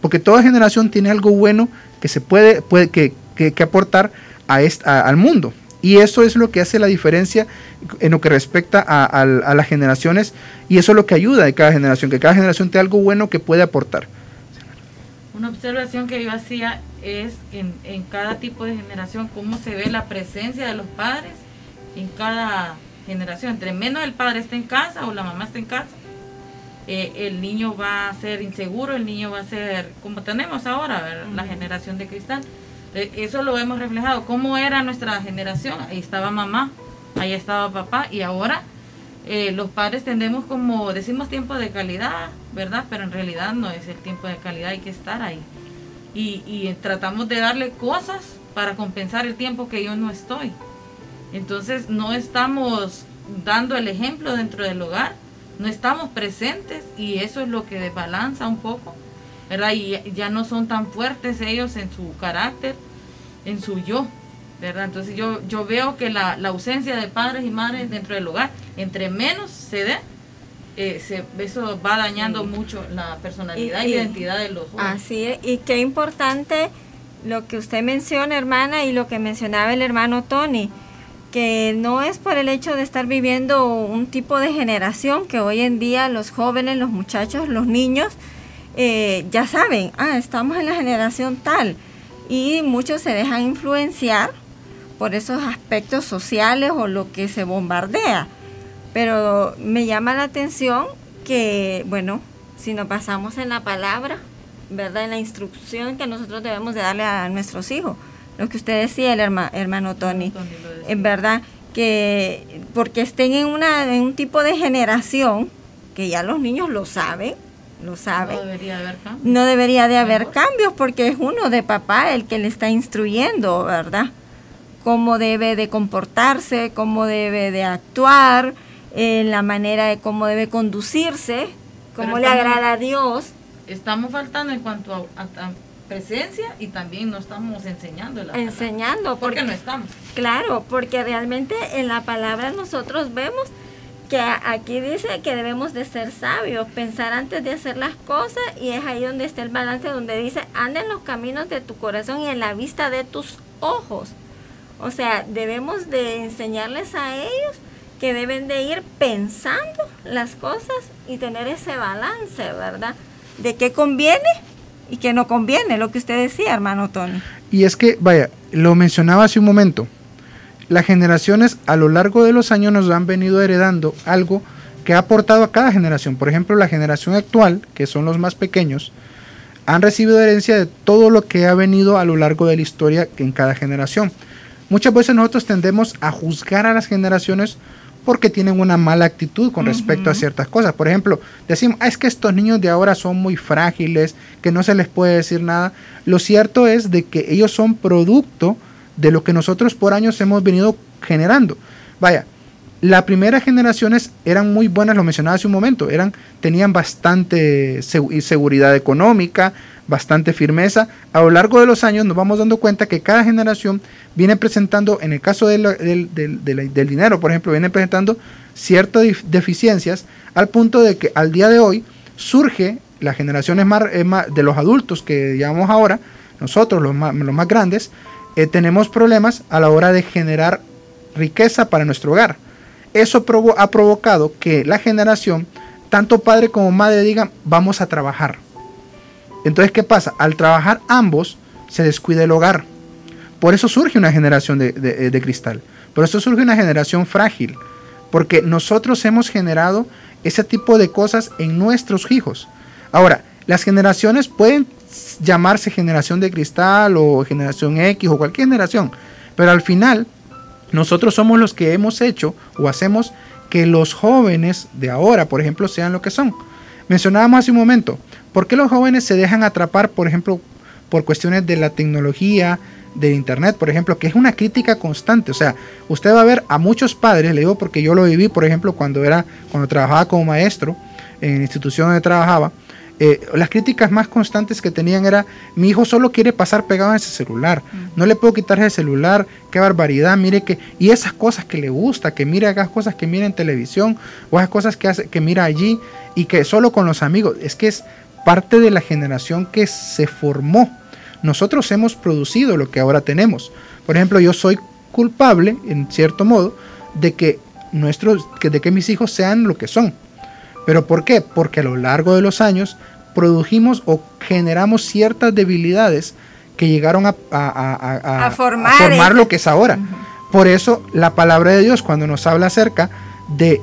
porque toda generación tiene algo bueno que se puede, puede que, aportar a, al mundo. Y eso es lo que hace la diferencia en lo que respecta a, las generaciones y eso es lo que ayuda de cada generación, que cada generación tenga algo bueno que puede aportar. Una observación que yo hacía es en, en cada tipo de generación cómo se ve la presencia de los padres en cada generación. Entre menos el padre está en casa o la mamá está en casa, eh, el niño va a ser inseguro, el niño va a ser como tenemos ahora, la generación de cristal. Eh, eso lo hemos reflejado. ¿Cómo era nuestra generación? Ahí estaba mamá, ahí estaba papá y ahora eh, los padres tendemos como, decimos tiempo de calidad, ¿verdad? Pero en realidad no es el tiempo de calidad, hay que estar ahí. Y, y tratamos de darle cosas para compensar el tiempo que yo no estoy. Entonces no estamos dando el ejemplo dentro del hogar no estamos presentes y eso es lo que desbalanza un poco, ¿verdad? Y ya no son tan fuertes ellos en su carácter, en su yo, ¿verdad? Entonces yo, yo veo que la, ausencia de padres y madres dentro del hogar, entre menos se dé, eh, se, eso va dañando mucho la personalidad y, identidad de los jóvenes. Así es, y qué importante lo que usted menciona, hermana, y lo que mencionaba el hermano Tony que no es por el hecho de estar viviendo un tipo de generación que hoy en día los jóvenes, los muchachos, los niños eh, ya saben, ah, estamos en la generación tal y muchos se dejan influenciar por esos aspectos sociales o lo que se bombardea. Pero me llama la atención que, bueno, si nos pasamos en la palabra, ¿verdad? En la instrucción que nosotros debemos de darle a nuestros hijos. Lo que usted decía, el hermano Tony, en verdad, que porque estén en, una, en un tipo de generación que ya los niños lo saben, lo saben. No debería de haber cambios. No debería de haber cambios porque es uno de papá el que le está instruyendo, ¿verdad? Cómo debe de comportarse, cómo debe de actuar, en la manera de cómo debe conducirse, cómo le agrada a Dios. Estamos faltando en cuanto a, presencia y también no estamos enseñando la enseñando porque, no estamos claro porque realmente en la palabra nosotros vemos que aquí dice que debemos de ser sabios, pensar antes de hacer las cosas y es ahí donde está el balance, donde dice, anda en los caminos de tu corazón y en la vista de tus ojos. O sea, debemos de enseñarles a ellos que deben de ir pensando las cosas y tener ese balance, ¿verdad? De qué conviene y qué no conviene, lo que usted decía, hermano Tony. Y es que, vaya, lo mencionaba hace un momento, las generaciones a lo largo de los años nos han venido heredando algo que ha aportado a cada generación. Por ejemplo, la generación actual, que son los más pequeños, han recibido herencia de todo lo que ha venido a lo largo de la historia en cada generación. Muchas veces nosotros tendemos a juzgar a las generaciones porque tienen una mala actitud con respecto a ciertas cosas. Por ejemplo, decimos, ah, es que estos niños de ahora son muy frágiles, que no se les puede decir nada. Lo cierto es de que ellos son producto de lo que nosotros por años hemos venido generando. Vaya, las primeras generaciones eran muy buenas, lo mencionaba hace un momento, eran, tenían bastante seguridad económica, bastante firmeza. A lo largo de los años nos vamos dando cuenta que cada generación viene presentando, en el caso del, del dinero, por ejemplo, viene presentando ciertas deficiencias al punto de que al día de hoy surge las generaciones más, eh, de los adultos que llamamos ahora, nosotros los más, los más grandes, eh, tenemos problemas a la hora de generar riqueza para nuestro hogar. Eso ha provocado que la generación, tanto padre como madre, digan, vamos a trabajar. Entonces, ¿qué pasa? Al trabajar ambos, se descuida el hogar. Por eso surge una generación de, de cristal. Por eso surge una generación frágil. Porque nosotros hemos generado ese tipo de cosas en nuestros hijos. Ahora, las generaciones pueden llamarse generación de cristal o generación X o cualquier generación. Pero al final, nosotros somos los que hemos hecho o hacemos que los jóvenes de ahora, por ejemplo, sean lo que son. Mencionábamos hace un momento, ¿por qué los jóvenes se dejan atrapar, por ejemplo, por cuestiones de la tecnología, de internet, por ejemplo, que es una crítica constante. O sea, usted va a ver a muchos padres, le digo porque yo lo viví, por ejemplo, cuando era, cuando trabajaba como maestro en la institución donde trabajaba, eh, las críticas más constantes que tenían era, mi hijo solo quiere pasar pegado en ese celular, no le puedo quitar ese celular, qué barbaridad, mire que, y esas cosas que le gusta, que mire esas cosas que mira en televisión, o esas cosas que, hace, que mira allí, y que solo con los amigos, es que es parte de la generación que se formó. Nosotros hemos producido lo que ahora tenemos. Por ejemplo, yo soy culpable, en cierto modo, de que, nuestros, de que mis hijos sean lo que son ¿Pero por qué? Porque a lo largo de los años produjimos o generamos ciertas debilidades que llegaron a, formar, lo que es ahora. Por eso la palabra de Dios cuando nos habla acerca de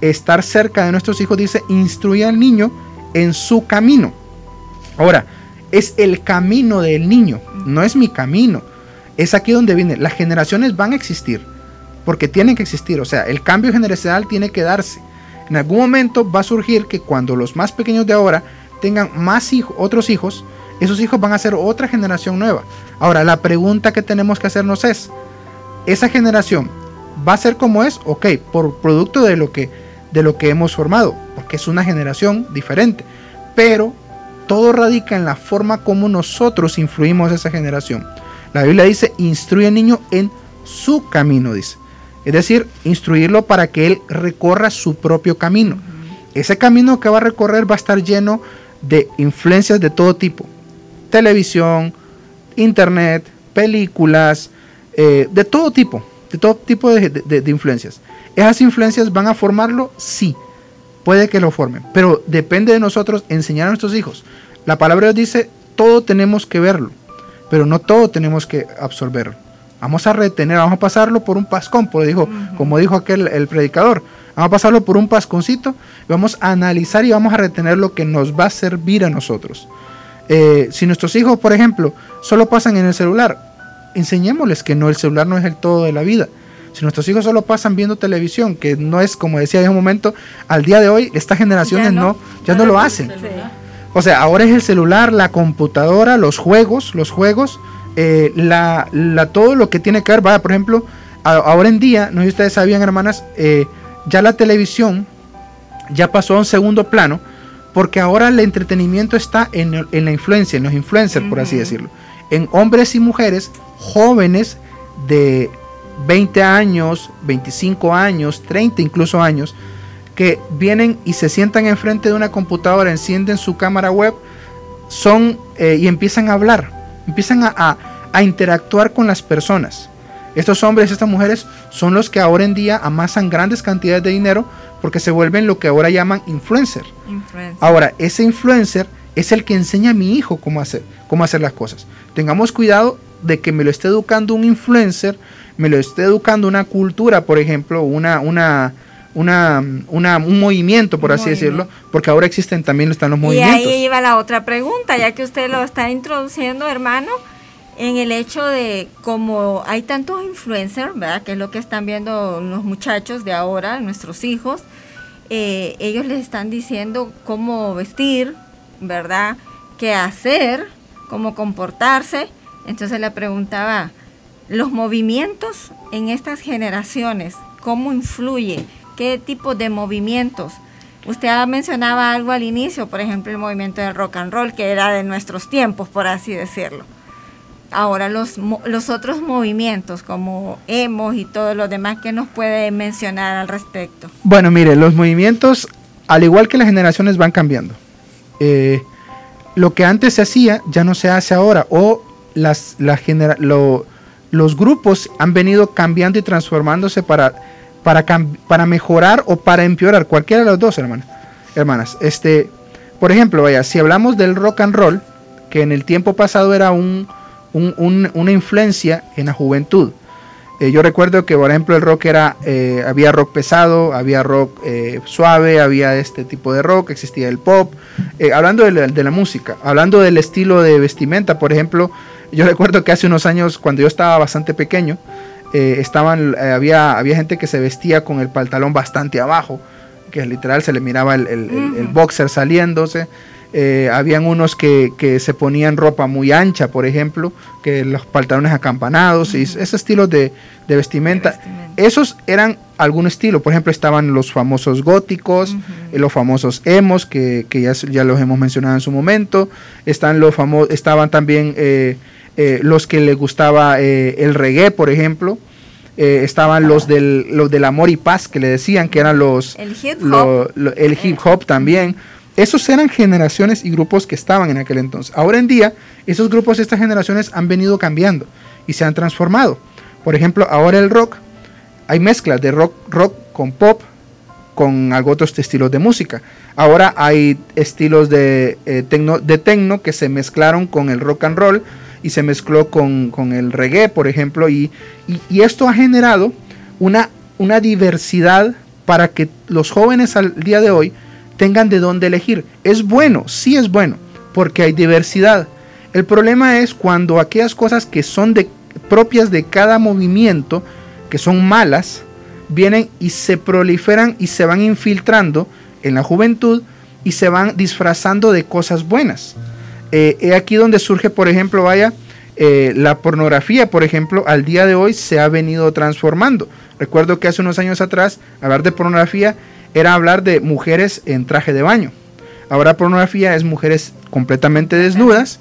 estar cerca de nuestros hijos dice, instruye al niño en su camino. Ahora, es el camino del niño, no es mi camino. Es aquí donde viene, las generaciones van a existir, porque tienen que existir, o sea, el cambio generacional tiene que darse. En algún momento va a surgir que cuando los más pequeños de ahora tengan más hijos, otros hijos, esos hijos van a ser otra generación nueva. Ahora, la pregunta que tenemos que hacernos es, ¿esa generación va a ser como es? Ok, por producto de lo que, de lo que hemos formado, porque es una generación diferente. Pero todo radica en la forma como nosotros influimos a esa generación. La Biblia dice, instruye al niño en su camino, dice. Es decir, instruirlo para que él recorra su propio camino. Ese camino que va a recorrer va a estar lleno de influencias de todo tipo. Televisión, internet, películas, eh, de todo tipo, de todo tipo de, influencias. ¿Esas influencias van a formarlo? Sí, puede que lo formen, pero depende de nosotros enseñar a nuestros hijos. La palabra dice, todo tenemos que verlo, pero no todo tenemos que absorberlo. Vamos a retener, vamos a pasarlo por un pascón, como dijo, como dijo aquel el predicador. Vamos a pasarlo por un pasconcito, vamos a analizar y vamos a retener lo que nos va a servir a nosotros. Eh, si nuestros hijos, por ejemplo, solo pasan en el celular, enseñémosles que no, el celular no es el todo de la vida. Si nuestros hijos solo pasan viendo televisión, que no es como decía en un momento, al día de hoy estas generaciones no, ya no lo hacen. O sea, ahora es el celular, la computadora, los juegos, los juegos, eh, la, la, todo lo que tiene que ver, vaya, por ejemplo, ahora en día, no sé si ustedes sabían, hermanas, eh, ya la televisión ya pasó a un segundo plano, porque ahora el entretenimiento está en, en la influencia, en los influencers, por así decirlo, en hombres y mujeres jóvenes de 20 años, 25 años, 30 incluso años, que vienen y se sientan enfrente de una computadora, encienden su cámara web, son eh, y empiezan a hablar, empiezan a, interactuar con las personas. Estos hombres, estas mujeres son los que ahora en día amasan grandes cantidades de dinero porque se vuelven lo que ahora llaman influencer. Ahora, ese influencer es el que enseña a mi hijo cómo hacer, cómo hacer las cosas. Tengamos cuidado de que me lo esté educando un influencer me lo esté educando una cultura, por ejemplo, una, una, una, un movimiento, por así decirlo, porque ahora existen también están los movimientos. Y ahí iba la otra pregunta, ya que usted lo está introduciendo, hermano, en el hecho de como hay tantos influencers, ¿verdad? Que es lo que están viendo los muchachos de ahora, nuestros hijos, eh, ellos les están diciendo cómo vestir, ¿verdad? ¿Qué hacer? ¿Cómo comportarse? Entonces le preguntaba, los movimientos en estas generaciones, cómo influye, qué tipo de movimientos. Usted mencionaba algo al inicio, por ejemplo, el movimiento del rock and roll, que era de nuestros tiempos, por así decirlo. Ahora, los, los otros movimientos, como hemos y todo lo demás, ¿qué nos puede mencionar al respecto? Bueno, mire, los movimientos, al igual que las generaciones, van cambiando. Eh, lo que antes se hacía, ya no se hace ahora, o las, la genera lo, los grupos han venido cambiando y transformándose para, para, para mejorar o para empeorar, cualquiera de los dos, hermanas. Este, por ejemplo, vaya, si hablamos del rock and roll, que en el tiempo pasado era un, una influencia en la juventud. Eh, yo recuerdo que, por ejemplo, el rock era, eh, había rock pesado, había rock eh, suave, había este tipo de rock, existía el pop. hablando de la, música, hablando del estilo de vestimenta, por ejemplo, yo recuerdo que hace unos años, cuando yo estaba bastante pequeño, eh, estaban, eh, había, había gente que se vestía con el pantalón bastante abajo, que literal se le miraba el, boxer saliéndose. Eh, habían unos que, se ponían ropa muy ancha, por ejemplo, que los pantalones acampanados, y ese estilo de, vestimenta. Esos eran algún estilo. Por ejemplo, estaban los famosos góticos, los famosos emos, que, ya, ya, los hemos mencionado en su momento. Están los famosos, estaban también eh, los que le gustaba eh, el reggae, por ejemplo. Eh, estaban los del, los del amor y paz que le decían que eran los el hip hop, el hip -hop también. Esos eran generaciones y grupos que estaban en aquel entonces. Ahora en día esos grupos estas generaciones han venido cambiando y se han transformado. Por ejemplo ahora el rock hay mezclas de rock rock con pop con algo otros estilos de música. Ahora hay estilos de tecno de tecno que se mezclaron con el rock and roll y se mezcló con, el reggae, por ejemplo, y, esto ha generado una, una diversidad para que los jóvenes al día de hoy tengan de dónde elegir. Es bueno, sí es bueno, porque hay diversidad. El problema es cuando aquellas cosas que son de, propias de cada movimiento, que son malas, vienen y se proliferan y se van infiltrando en la juventud y se van disfrazando de cosas buenas. Eh, aquí donde surge, por ejemplo, vaya, eh, la pornografía, por ejemplo, al día de hoy se ha venido transformando. Recuerdo que hace unos años atrás, hablar de pornografía era hablar de mujeres en traje de baño. Ahora pornografía es mujeres completamente desnudas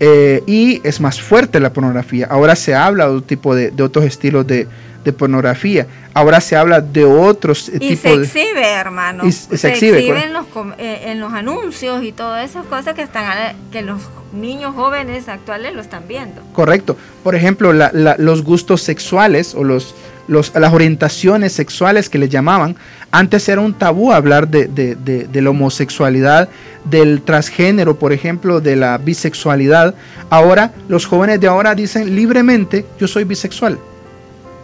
eh, y es más fuerte la pornografía. Ahora se habla de otro tipo de otros estilos de, de pornografía. Ahora se habla de otros y se exhibe, hermano. se, exhibe, en los, eh, en los anuncios y todas esas cosas que están que los niños jóvenes actuales lo están viendo. Correcto. Por ejemplo, los gustos sexuales o los, los, las orientaciones sexuales que le llamaban, antes era un tabú hablar de, de, de, la homosexualidad, del transgénero, por ejemplo, de la bisexualidad. Ahora, los jóvenes de ahora dicen libremente, yo soy bisexual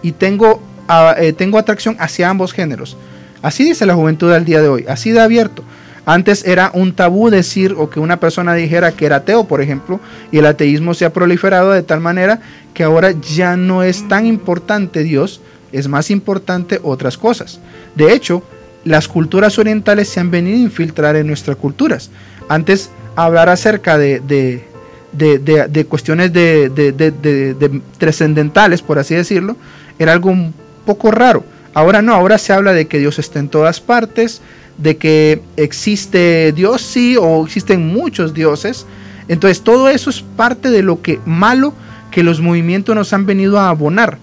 y tengo, eh, tengo atracción hacia ambos géneros. Así dice la juventud al día de hoy, así de abierto. Antes era un tabú decir o que una persona dijera que era ateo, por ejemplo, y el ateísmo se ha proliferado de tal manera que ahora ya no es tan importante Dios, es más importante otras cosas. De hecho, las culturas orientales se han venido a infiltrar en nuestras culturas. Antes, hablar acerca de, de, cuestiones de, trascendentales, por así decirlo, era algo un poco raro. Ahora no, ahora se habla de que Dios está en todas partes, de que existe Dios sí o existen muchos dioses. Entonces todo eso es parte de lo que malo que los movimientos nos han venido a abonar.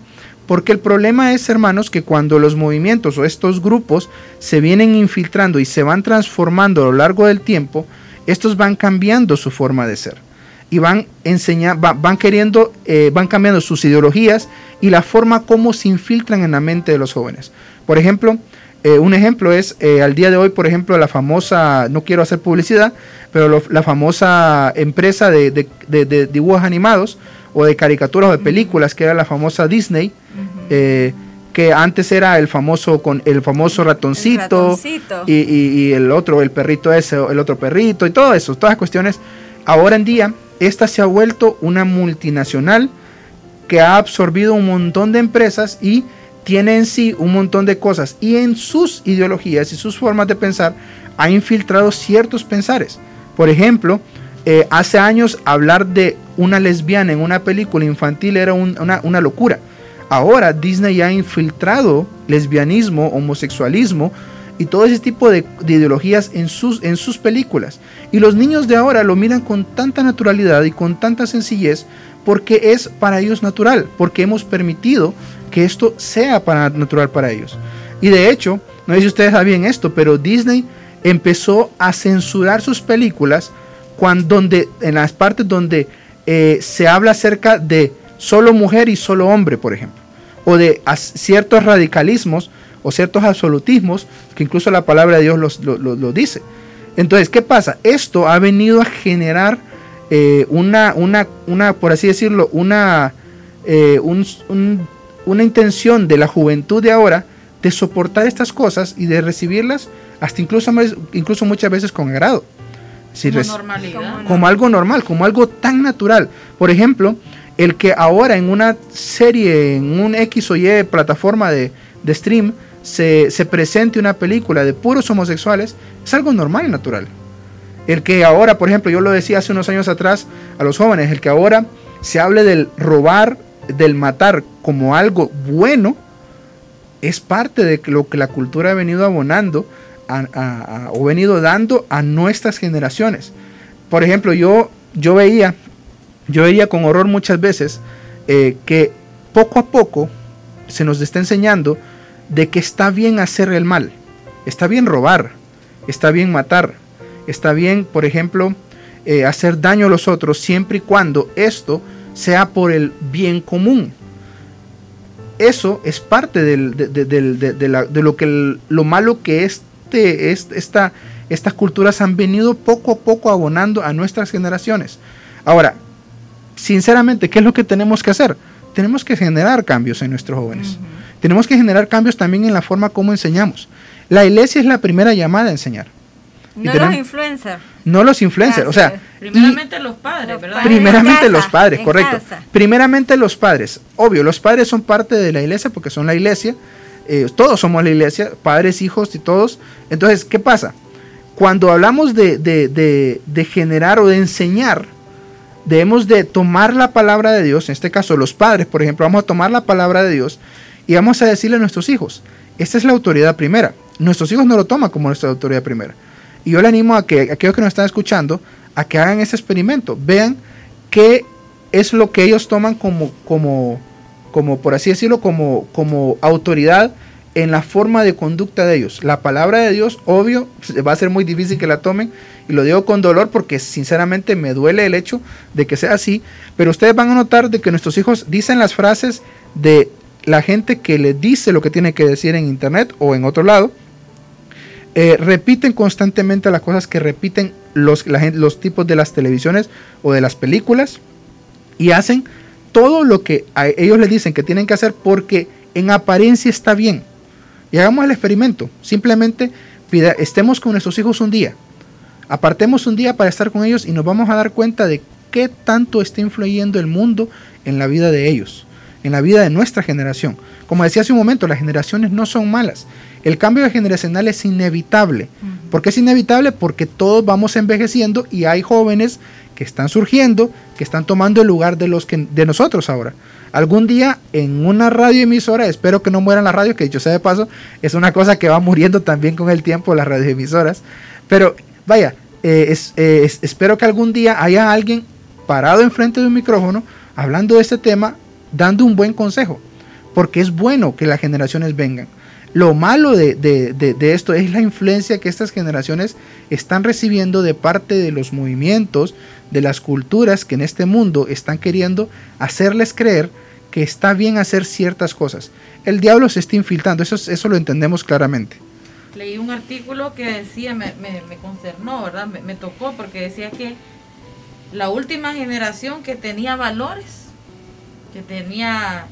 Porque el problema es, hermanos, que cuando los movimientos o estos grupos se vienen infiltrando y se van transformando a lo largo del tiempo, estos van cambiando su forma de ser y van enseñando, van queriendo, eh, van cambiando sus ideologías y la forma como se infiltran en la mente de los jóvenes. Por ejemplo, eh, un ejemplo es eh, al día de hoy, por ejemplo, la famosa, no quiero hacer publicidad, pero la famosa empresa de, dibujos animados o de caricaturas o de películas, que era la famosa Disney, que antes era el famoso con el famoso ratoncito, Y, y, el otro, el perrito ese, el otro perrito y todo eso, todas las cuestiones. Ahora en día esta se ha vuelto una multinacional que ha absorbido un montón de empresas y tiene en sí un montón de cosas y en sus ideologías y sus formas de pensar ha infiltrado ciertos pensares. Por ejemplo, eh, hace años hablar de una lesbiana en una película infantil era una, una locura. Ahora Disney ha infiltrado lesbianismo, homosexualismo, y todo ese tipo de, ideologías en sus, en sus películas. Y los niños de ahora lo miran con tanta naturalidad y con tanta sencillez porque es para ellos natural, porque hemos permitido que esto sea para, natural para ellos. Y de hecho, no sé si ustedes saben esto, pero Disney empezó a censurar sus películas cuando, donde, en las partes donde eh, se habla acerca de solo mujer y solo hombre, por ejemplo, o de ciertos radicalismos o ciertos absolutismos que incluso la palabra de Dios lo, dice. Entonces, ¿qué pasa? Esto ha venido a generar eh, una, una, una, por así decirlo, una, eh, una intención de la juventud de ahora de soportar estas cosas y de recibirlas hasta incluso, incluso muchas veces con agrado. como, como algo normal, como algo tan natural. Por ejemplo, el que ahora en una serie, en un X o Y plataforma de, de stream, se, presente una película de puros homosexuales es algo normal y natural. El que ahora, por ejemplo, yo lo decía hace unos años atrás a los jóvenes, el que ahora se hable del robar, del matar como algo bueno, es parte de lo que la cultura ha venido abonando o venido dando a nuestras generaciones. Por ejemplo, yo, yo veía, yo veía con horror muchas veces eh, que poco a poco se nos está enseñando de que está bien hacer el mal, está bien robar, está bien matar, está bien, por ejemplo, eh, hacer daño a los otros siempre y cuando esto sea por el bien común. Eso es parte de, lo que lo malo que este, esta, estas culturas han venido poco a poco abonando a nuestras generaciones. Ahora, sinceramente, ¿qué es lo que tenemos que hacer? Tenemos que generar cambios en nuestros jóvenes. Tenemos que generar cambios también en la forma como enseñamos. La iglesia es la primera llamada a enseñar. No los influencers. No los influencers, o sea. Primeramente los padres, ¿verdad? Primeramente los padres, correcto. Primeramente los padres. Obvio, los padres son parte de la iglesia porque son la iglesia. Eh, todos somos la iglesia, padres, hijos y todos. Entonces, ¿qué pasa? Cuando hablamos de, de generar o de enseñar, debemos de tomar la palabra de Dios, en este caso los padres, por ejemplo, vamos a tomar la palabra de Dios y vamos a decirle a nuestros hijos, esta es la autoridad primera. Nuestros hijos no lo toman como nuestra autoridad primera. Y yo le animo a que aquellos que nos están escuchando, a que hagan ese experimento, vean qué es lo que ellos toman como, como, como por así decirlo, como, como autoridad en la forma de conducta de ellos. La palabra de Dios, obvio, va a ser muy difícil que la tomen, y lo digo con dolor porque sinceramente me duele el hecho de que sea así, pero ustedes van a notar de que nuestros hijos dicen las frases de la gente que le dice lo que tiene que decir en internet o en otro lado, eh, repiten constantemente las cosas que repiten los, los tipos de las televisiones o de las películas y hacen todo lo que a ellos les dicen que tienen que hacer porque en apariencia está bien. Y hagamos el experimento. Simplemente estemos con nuestros hijos un día Apartemos un día para estar con ellos y nos vamos a dar cuenta de qué tanto está influyendo el mundo en la vida de ellos, en la vida de nuestra generación. Como decía hace un momento, las generaciones no son malas. El cambio generacional es inevitable. ¿Por qué es inevitable? Porque todos vamos envejeciendo y hay jóvenes que están surgiendo, que están tomando el lugar de los que de nosotros ahora. Algún día en una radioemisora, espero que no mueran las radios, que dicho sea de paso, es una cosa que va muriendo también con el tiempo las radioemisoras. Pero vaya, eh, eh, espero que algún día haya alguien parado enfrente de un micrófono hablando de este tema, dando un buen consejo, porque es bueno que las generaciones vengan. Lo malo de, esto es la influencia que estas generaciones están recibiendo de parte de los movimientos, de las culturas que en este mundo están queriendo hacerles creer que está bien hacer ciertas cosas. El diablo se está infiltrando, eso, eso lo entendemos claramente. Leí un artículo que decía, me, me, me concernó, ¿verdad? Me tocó porque decía que la última generación que tenía valores, que tenía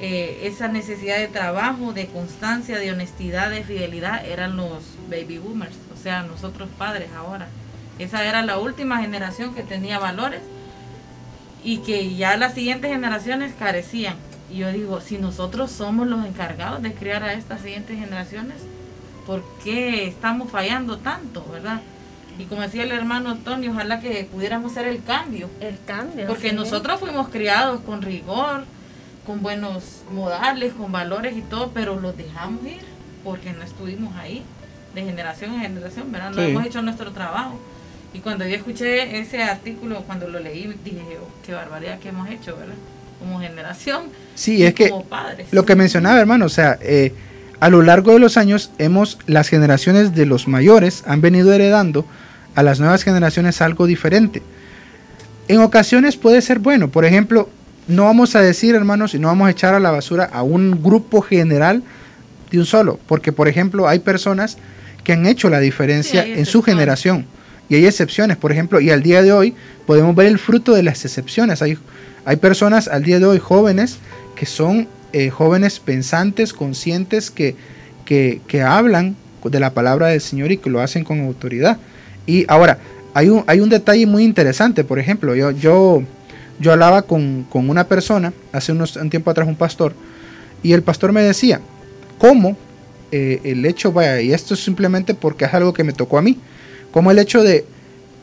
eh, esa necesidad de trabajo, de constancia, de honestidad, de fidelidad, eran los baby boomers, o sea, nosotros padres ahora. Esa era la última generación que tenía valores y que ya las siguientes generaciones carecían. Y yo digo, si nosotros somos los encargados de criar a estas siguientes generaciones, ¿por qué estamos fallando tanto, verdad? Y como decía el hermano Antonio, ojalá que pudiéramos hacer el cambio. El cambio. Porque nosotros fuimos criados con rigor, con buenos modales, con valores y todo, pero los dejamos ir porque no estuvimos ahí de generación en generación, ¿verdad? No hemos hecho nuestro trabajo. Y cuando yo escuché ese artículo, cuando lo leí, dije, oh, qué barbaridad que hemos hecho, ¿verdad? Como generación. Sí, es que padres. lo que mencionaba, hermano, o sea, eh, a lo largo de los años hemos, las generaciones de los mayores han venido heredando a las nuevas generaciones algo diferente. En ocasiones puede ser bueno, por ejemplo, no vamos a decir, hermanos, y no vamos a echar a la basura a un grupo general de un solo, porque por ejemplo hay personas que han hecho la diferencia en su generación y hay excepciones, por ejemplo, y al día de hoy podemos ver el fruto de las excepciones. Hay, hay personas al día de hoy jóvenes que son eh, jóvenes pensantes, conscientes, que, que, que hablan de la palabra del Señor y que lo hacen con autoridad. Y ahora, hay un, hay un detalle muy interesante, por ejemplo, yo, yo, yo hablaba con, una persona, hace unos, un tiempo atrás un pastor, y el pastor me decía, ¿cómo eh, el hecho, vaya, y esto es simplemente porque es algo que me tocó a mí, como el hecho de,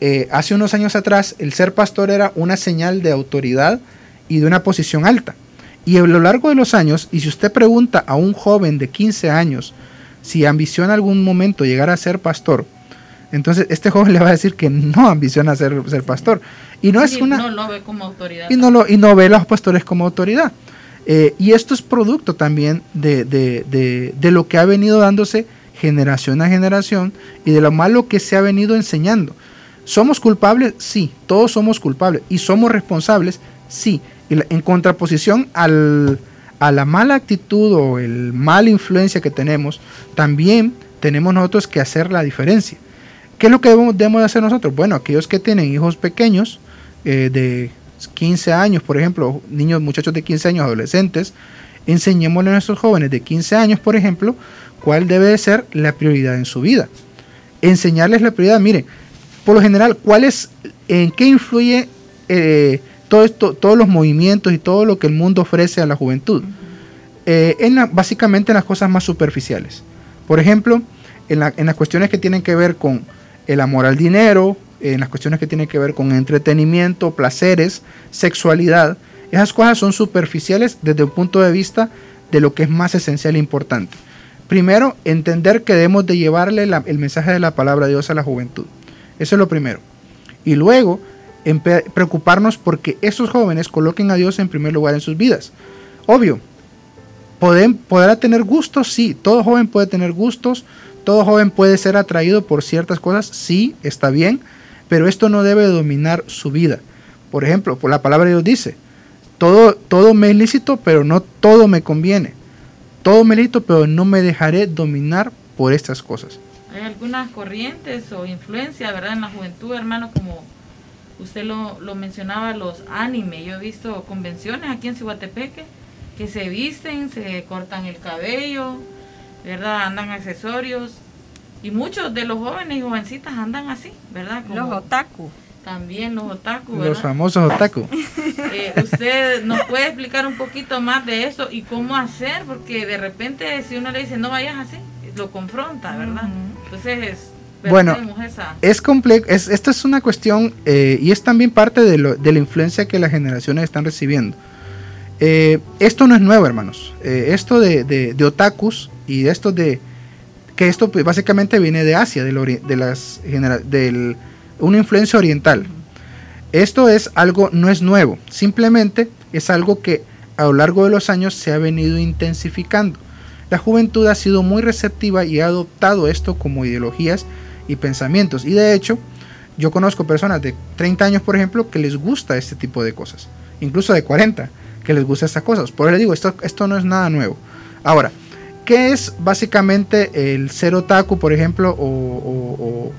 eh, hace unos años atrás, el ser pastor era una señal de autoridad y de una posición alta. Y a lo largo de los años, y si usted pregunta a un joven de 15 años si ambiciona algún momento llegar a ser pastor, entonces, este joven le va a decir que no ambiciona ser, ser pastor. Y no es una. No lo ve como autoridad. Y no, lo, y no ve a los pastores como autoridad. Eh, y esto es producto también de, de, de, de, lo que ha venido dándose generación a generación y de lo malo que se ha venido enseñando. ¿Somos culpables? Sí, todos somos culpables. ¿Y somos responsables? Sí. Y en contraposición al, a la mala actitud o el mala influencia que tenemos, también tenemos nosotros que hacer la diferencia. ¿Qué es lo que debemos, debemos hacer nosotros? Bueno, aquellos que tienen hijos pequeños, eh, de 15 años, por ejemplo, niños, muchachos de 15 años, adolescentes, enseñémosle a nuestros jóvenes de 15 años, por ejemplo, cuál debe de ser la prioridad en su vida. Enseñarles la prioridad, miren, por lo general, cuál es, en qué influye eh, todo esto, todos los movimientos y todo lo que el mundo ofrece a la juventud. Eh, en básicamente en las cosas más superficiales. Por ejemplo, en, en las cuestiones que tienen que ver con el amor al dinero, en las cuestiones que tienen que ver con entretenimiento, placeres, sexualidad. Esas cosas son superficiales desde el punto de vista de lo que es más esencial e importante. Primero, entender que debemos de llevarle el mensaje de la palabra de Dios a la juventud. Eso es lo primero. Y luego, preocuparnos porque esos jóvenes coloquen a Dios en primer lugar en sus vidas. Obvio, ¿pueden, ¿podrá tener gustos? Sí, todo joven puede tener gustos, todo joven puede ser atraído por ciertas cosas, sí, está bien, pero esto no debe dominar su vida. Por ejemplo, por la palabra de Dios dice, todo, todo me es lícito, pero no todo me conviene. Todo me es lícito, pero no me dejaré dominar por estas cosas. Hay algunas corrientes o influencias, ¿verdad? En la juventud, hermano, como usted lo, lo mencionaba, los anime. Yo he visto convenciones aquí en Cihuatepeque que se visten, se cortan el cabello, ¿verdad? Andan accesorios Y muchos de los jóvenes y jovencitas andan así, ¿verdad? Como los otaku. También los otaku. ¿verdad? Los famosos otaku. Eh, ¿Usted nos puede explicar un poquito más de eso y cómo hacer? Porque de repente si uno le dice no vayas así, lo confronta, ¿verdad? Entonces bueno, es complejo, es, esto es una cuestión eh, y es también parte de, lo, de, la influencia que las generaciones están recibiendo. Eh, esto no es nuevo, hermanos. Eh, esto de, de, otakus y esto de que esto pues, básicamente viene de Asia, de, las una influencia oriental. Esto es algo, no es nuevo, simplemente es algo que a lo largo de los años se ha venido intensificando. La juventud ha sido muy receptiva y ha adoptado esto como ideologías y pensamientos. Y de hecho, yo conozco personas de 30 años, por ejemplo, que les gusta este tipo de cosas. Incluso de 40, que les gusta estas cosas. Por eso les digo, esto, esto no es nada nuevo. Ahora, ¿qué es básicamente el ser otaku, por ejemplo, o,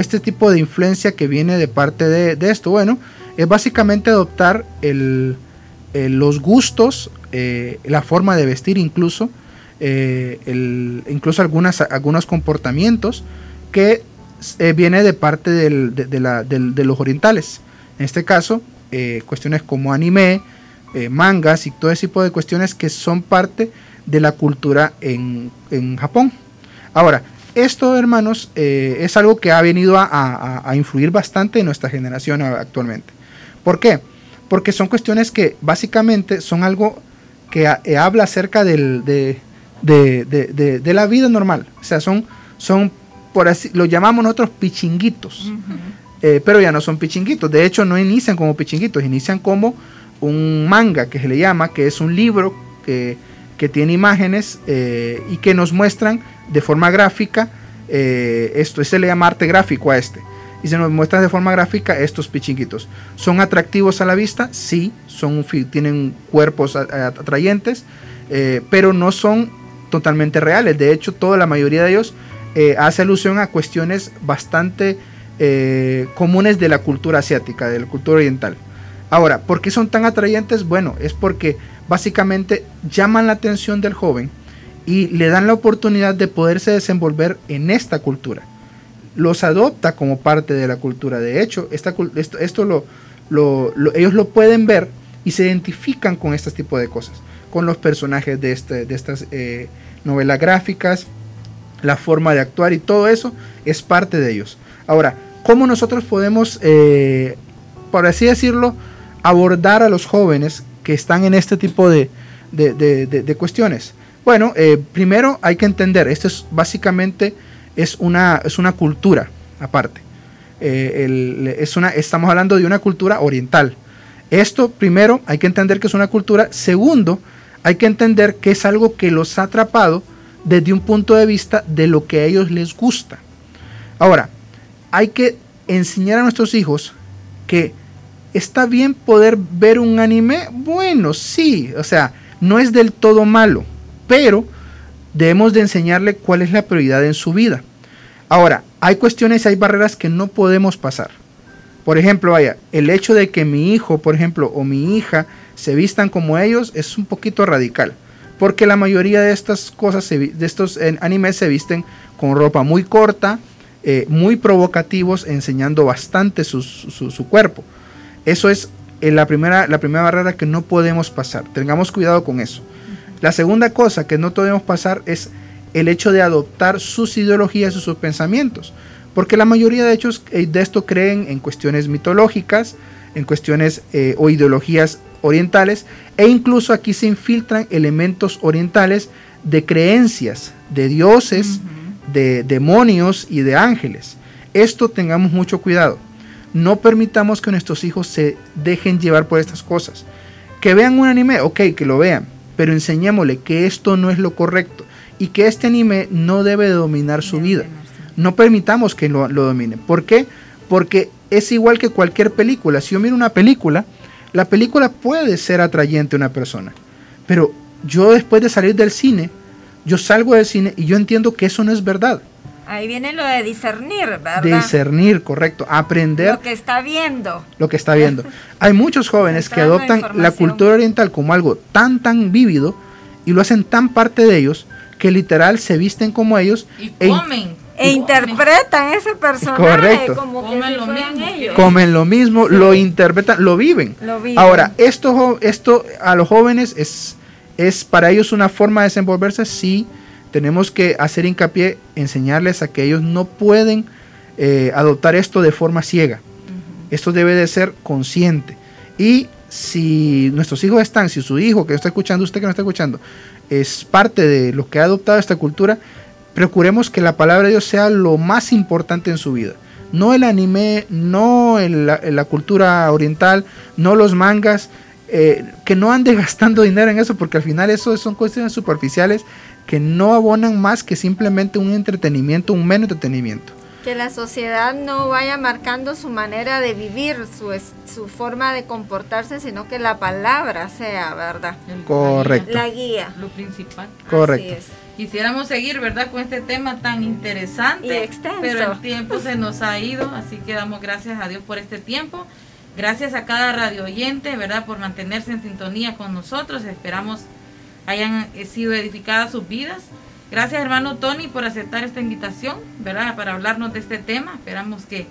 este tipo de influencia que viene de parte de, esto? Bueno, es básicamente adoptar el, los gustos, eh, la forma de vestir incluso, eh, incluso algunos comportamientos que eh, viene de parte de, los orientales. En este caso, eh, cuestiones como anime, eh, mangas y todo ese tipo de cuestiones que son parte de la cultura en, Japón. Ahora, esto, hermanos, es algo que ha venido a, influir bastante en nuestra generación actualmente. ¿Por qué? Porque son cuestiones que básicamente son algo que habla acerca de, la vida normal. O sea, son, son por así, lo llamamos nosotros pichinguitos. Eh, pero ya no son pichinguitos. De hecho, no inician como pichinguitos, inician como un manga que se le llama, que es un libro que, tiene imágenes eh, y que nos muestran de forma gráfica, eh, esto se le llama arte gráfico a este, y se nos muestran de forma gráfica estos pichinguitos. ¿Son atractivos a la vista? Sí, son, tienen cuerpos atrayentes, pero no son totalmente reales. De hecho, toda la mayoría de ellos eh, hace alusión a cuestiones bastante eh, comunes de la cultura asiática, de la cultura oriental. Ahora, ¿por qué son tan atrayentes? Bueno, es porque básicamente llaman la atención del joven y le dan la oportunidad de poderse desenvolver en esta cultura. Los adopta como parte de la cultura. De hecho, esta, esto, lo, ellos lo pueden ver y se identifican con este tipo de cosas, con los personajes de, este, de estas eh, novelas gráficas, la forma de actuar y todo eso es parte de ellos. Ahora, ¿cómo nosotros podemos, eh, por así decirlo, abordar a los jóvenes que están en este tipo de, cuestiones? Bueno, eh, primero hay que entender, esto es básicamente es una, es una cultura aparte. Eh, es una, estamos hablando de una cultura oriental. Esto, primero, hay que entender que es una cultura. Segundo, hay que entender que es algo que los ha atrapado desde un punto de vista de lo que a ellos les gusta. Ahora, hay que enseñar a nuestros hijos que está bien poder ver un anime. Bueno, sí, o sea, no es del todo malo, pero debemos de enseñarle cuál es la prioridad en su vida. Ahora, hay cuestiones, hay barreras que no podemos pasar. Por ejemplo, vaya, el hecho de que mi hijo, por ejemplo, o mi hija se vistan como ellos es un poquito radical. Porque la mayoría de estas cosas, de estos animes se visten con ropa muy corta, eh, muy provocativos, enseñando bastante su, cuerpo. Eso es eh, la, primera, la primera barrera que no podemos pasar. Tengamos cuidado con eso. La segunda cosa que no podemos pasar es el hecho de adoptar sus ideologías y sus pensamientos. Porque la mayoría de hechos eh, de esto creen en cuestiones mitológicas, en cuestiones o ideologías orientales e incluso aquí se infiltran elementos orientales de creencias de dioses, de demonios y de ángeles. Esto tengamos mucho cuidado. No permitamos que nuestros hijos se dejen llevar por estas cosas. Que vean un anime, ok, que lo vean, pero enseñémosle que esto no es lo correcto y que este anime no debe dominar su vida. No permitamos que lo, lo domine. ¿Por qué? Porque es igual que cualquier película. Si yo miro una película, la película puede ser atrayente a una persona, pero yo después de salir del cine, yo salgo del cine y yo entiendo que eso no es verdad. Ahí viene lo de discernir, ¿verdad? Discernir, correcto. Aprender. Lo que está viendo. Lo que está viendo. Hay muchos jóvenes que adoptan la cultura oriental como algo tan, tan vívido y lo hacen tan parte de ellos que literal se visten como ellos. Y e comen E interpretan ese personaje Correcto. como que Comen si lo mismo. ellos. comen lo mismo, Sí. lo interpretan, lo viven. Lo viven. Ahora, esto, esto a los jóvenes es, es para ellos una forma de desenvolverse, sí, tenemos que hacer hincapié, enseñarles a que ellos no pueden eh, adoptar esto de forma ciega. Esto debe de ser consciente. Y si nuestros hijos están, si su hijo que está escuchando, usted que no está escuchando, es parte de lo que ha adoptado esta cultura, procuremos que la palabra de Dios sea lo más importante en su vida. No el anime, no el- la, la cultura oriental, no los mangas, eh, que no ande gastando dinero en eso, porque al final eso son cuestiones superficiales que no abonan más que simplemente un entretenimiento, un mero entretenimiento. Que la sociedad no vaya marcando su manera de vivir, su, su forma de comportarse, sino que la palabra sea, ¿verdad? El- Correcto. La guía. Lo principal. Correcto. Así es. Quisiéramos seguir, ¿verdad? Con este tema tan interesante. Y extenso. Pero el tiempo se nos ha ido, así que damos gracias a Dios por este tiempo. Gracias a cada radio oyente, ¿verdad? Por mantenerse en sintonía con nosotros. Esperamos hayan eh, sido edificadas sus vidas. Gracias, hermano Tony, por aceptar esta invitación, ¿verdad? Para hablarnos de este tema. Esperamos que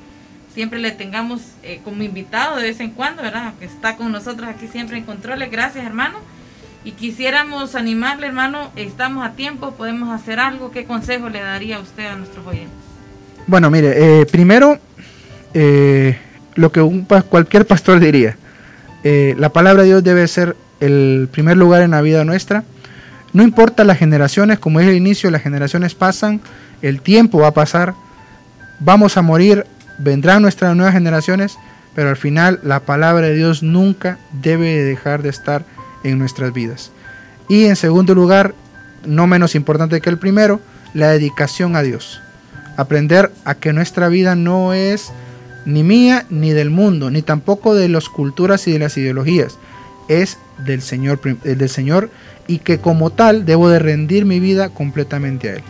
siempre le tengamos eh, como invitado de vez en cuando, ¿verdad? Que está con nosotros aquí siempre en controles. Gracias, hermano. Y quisiéramos animarle, hermano, estamos a tiempo, podemos hacer algo. ¿Qué consejo le daría usted a nuestros oyentes? Bueno, mire, eh, primero, lo que un cualquier pastor diría, la palabra de Dios debe ser el primer lugar en la vida nuestra. No importa las generaciones, como dije al inicio, las generaciones pasan, el tiempo va a pasar, vamos a morir, vendrán nuestras nuevas generaciones, pero al final la palabra de Dios nunca debe de dejar de estar en nuestras vidas. Y en segundo lugar, no menos importante que el primero, la dedicación a Dios aprender a que nuestra vida no es ni mía ni del mundo, ni tampoco de las culturas y de las ideologías, es del Señor, eh, del Señor y que como tal debo de rendir mi vida completamente a Él.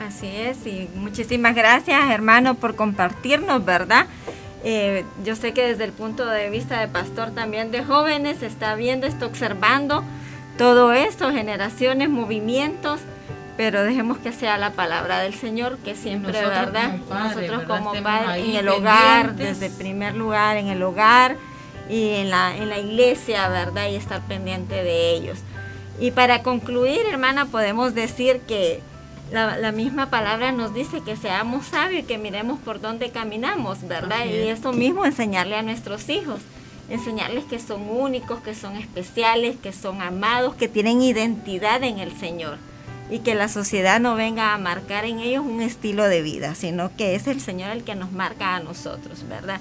Así es, y muchísimas gracias hermano por compartirnos, ¿verdad? Eh, yo sé que desde el punto de vista de pastor también de jóvenes está viendo, está observando todo esto, generaciones, movimientos, pero dejemos que sea la palabra del Señor, que siempre, Nosotros ¿verdad? como Nosotros ¿verdad? como ahí en el hogar, desde primer lugar, en el hogar y en la, en la iglesia, ¿verdad? Y estar pendiente de ellos. Y para concluir, hermana, podemos decir que la, la misma palabra nos dice que seamos sabios y que miremos por dónde caminamos, ¿verdad? Y es. eso mismo enseñarle a nuestros hijos, enseñarles que son únicos, que son especiales, que son amados, que tienen identidad en el Señor y que la sociedad no venga a marcar en ellos un estilo de vida, sino que es el Señor el que nos marca a nosotros, ¿verdad?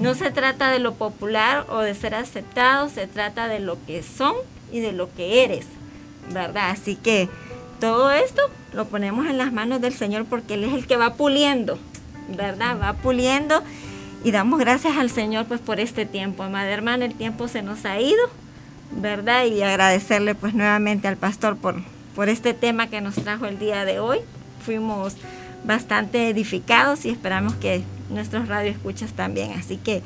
No se trata de lo popular o de ser aceptados, se trata de lo que son y de lo que eres, ¿verdad? Así que todo esto lo ponemos en las manos del Señor porque Él es el que va puliendo, ¿verdad? Va puliendo y damos gracias al Señor pues por este tiempo. Amada hermana, el tiempo se nos ha ido, ¿verdad? Y agradecerle pues nuevamente al pastor por, por este tema que nos trajo el día de hoy. Fuimos bastante edificados y esperamos que nuestros radioescuchas también. Así que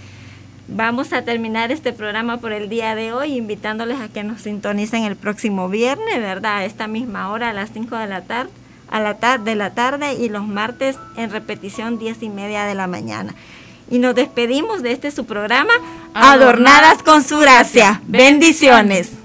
vamos a terminar este programa por el día de hoy, invitándoles a que nos sintonicen el próximo viernes, ¿verdad? A esta misma hora, a las 5 de la tarde, a la tarde de la tarde y los martes en repetición 10 y media de la mañana. Y nos despedimos de este su programa, Adornadas con su gracia. Bendiciones.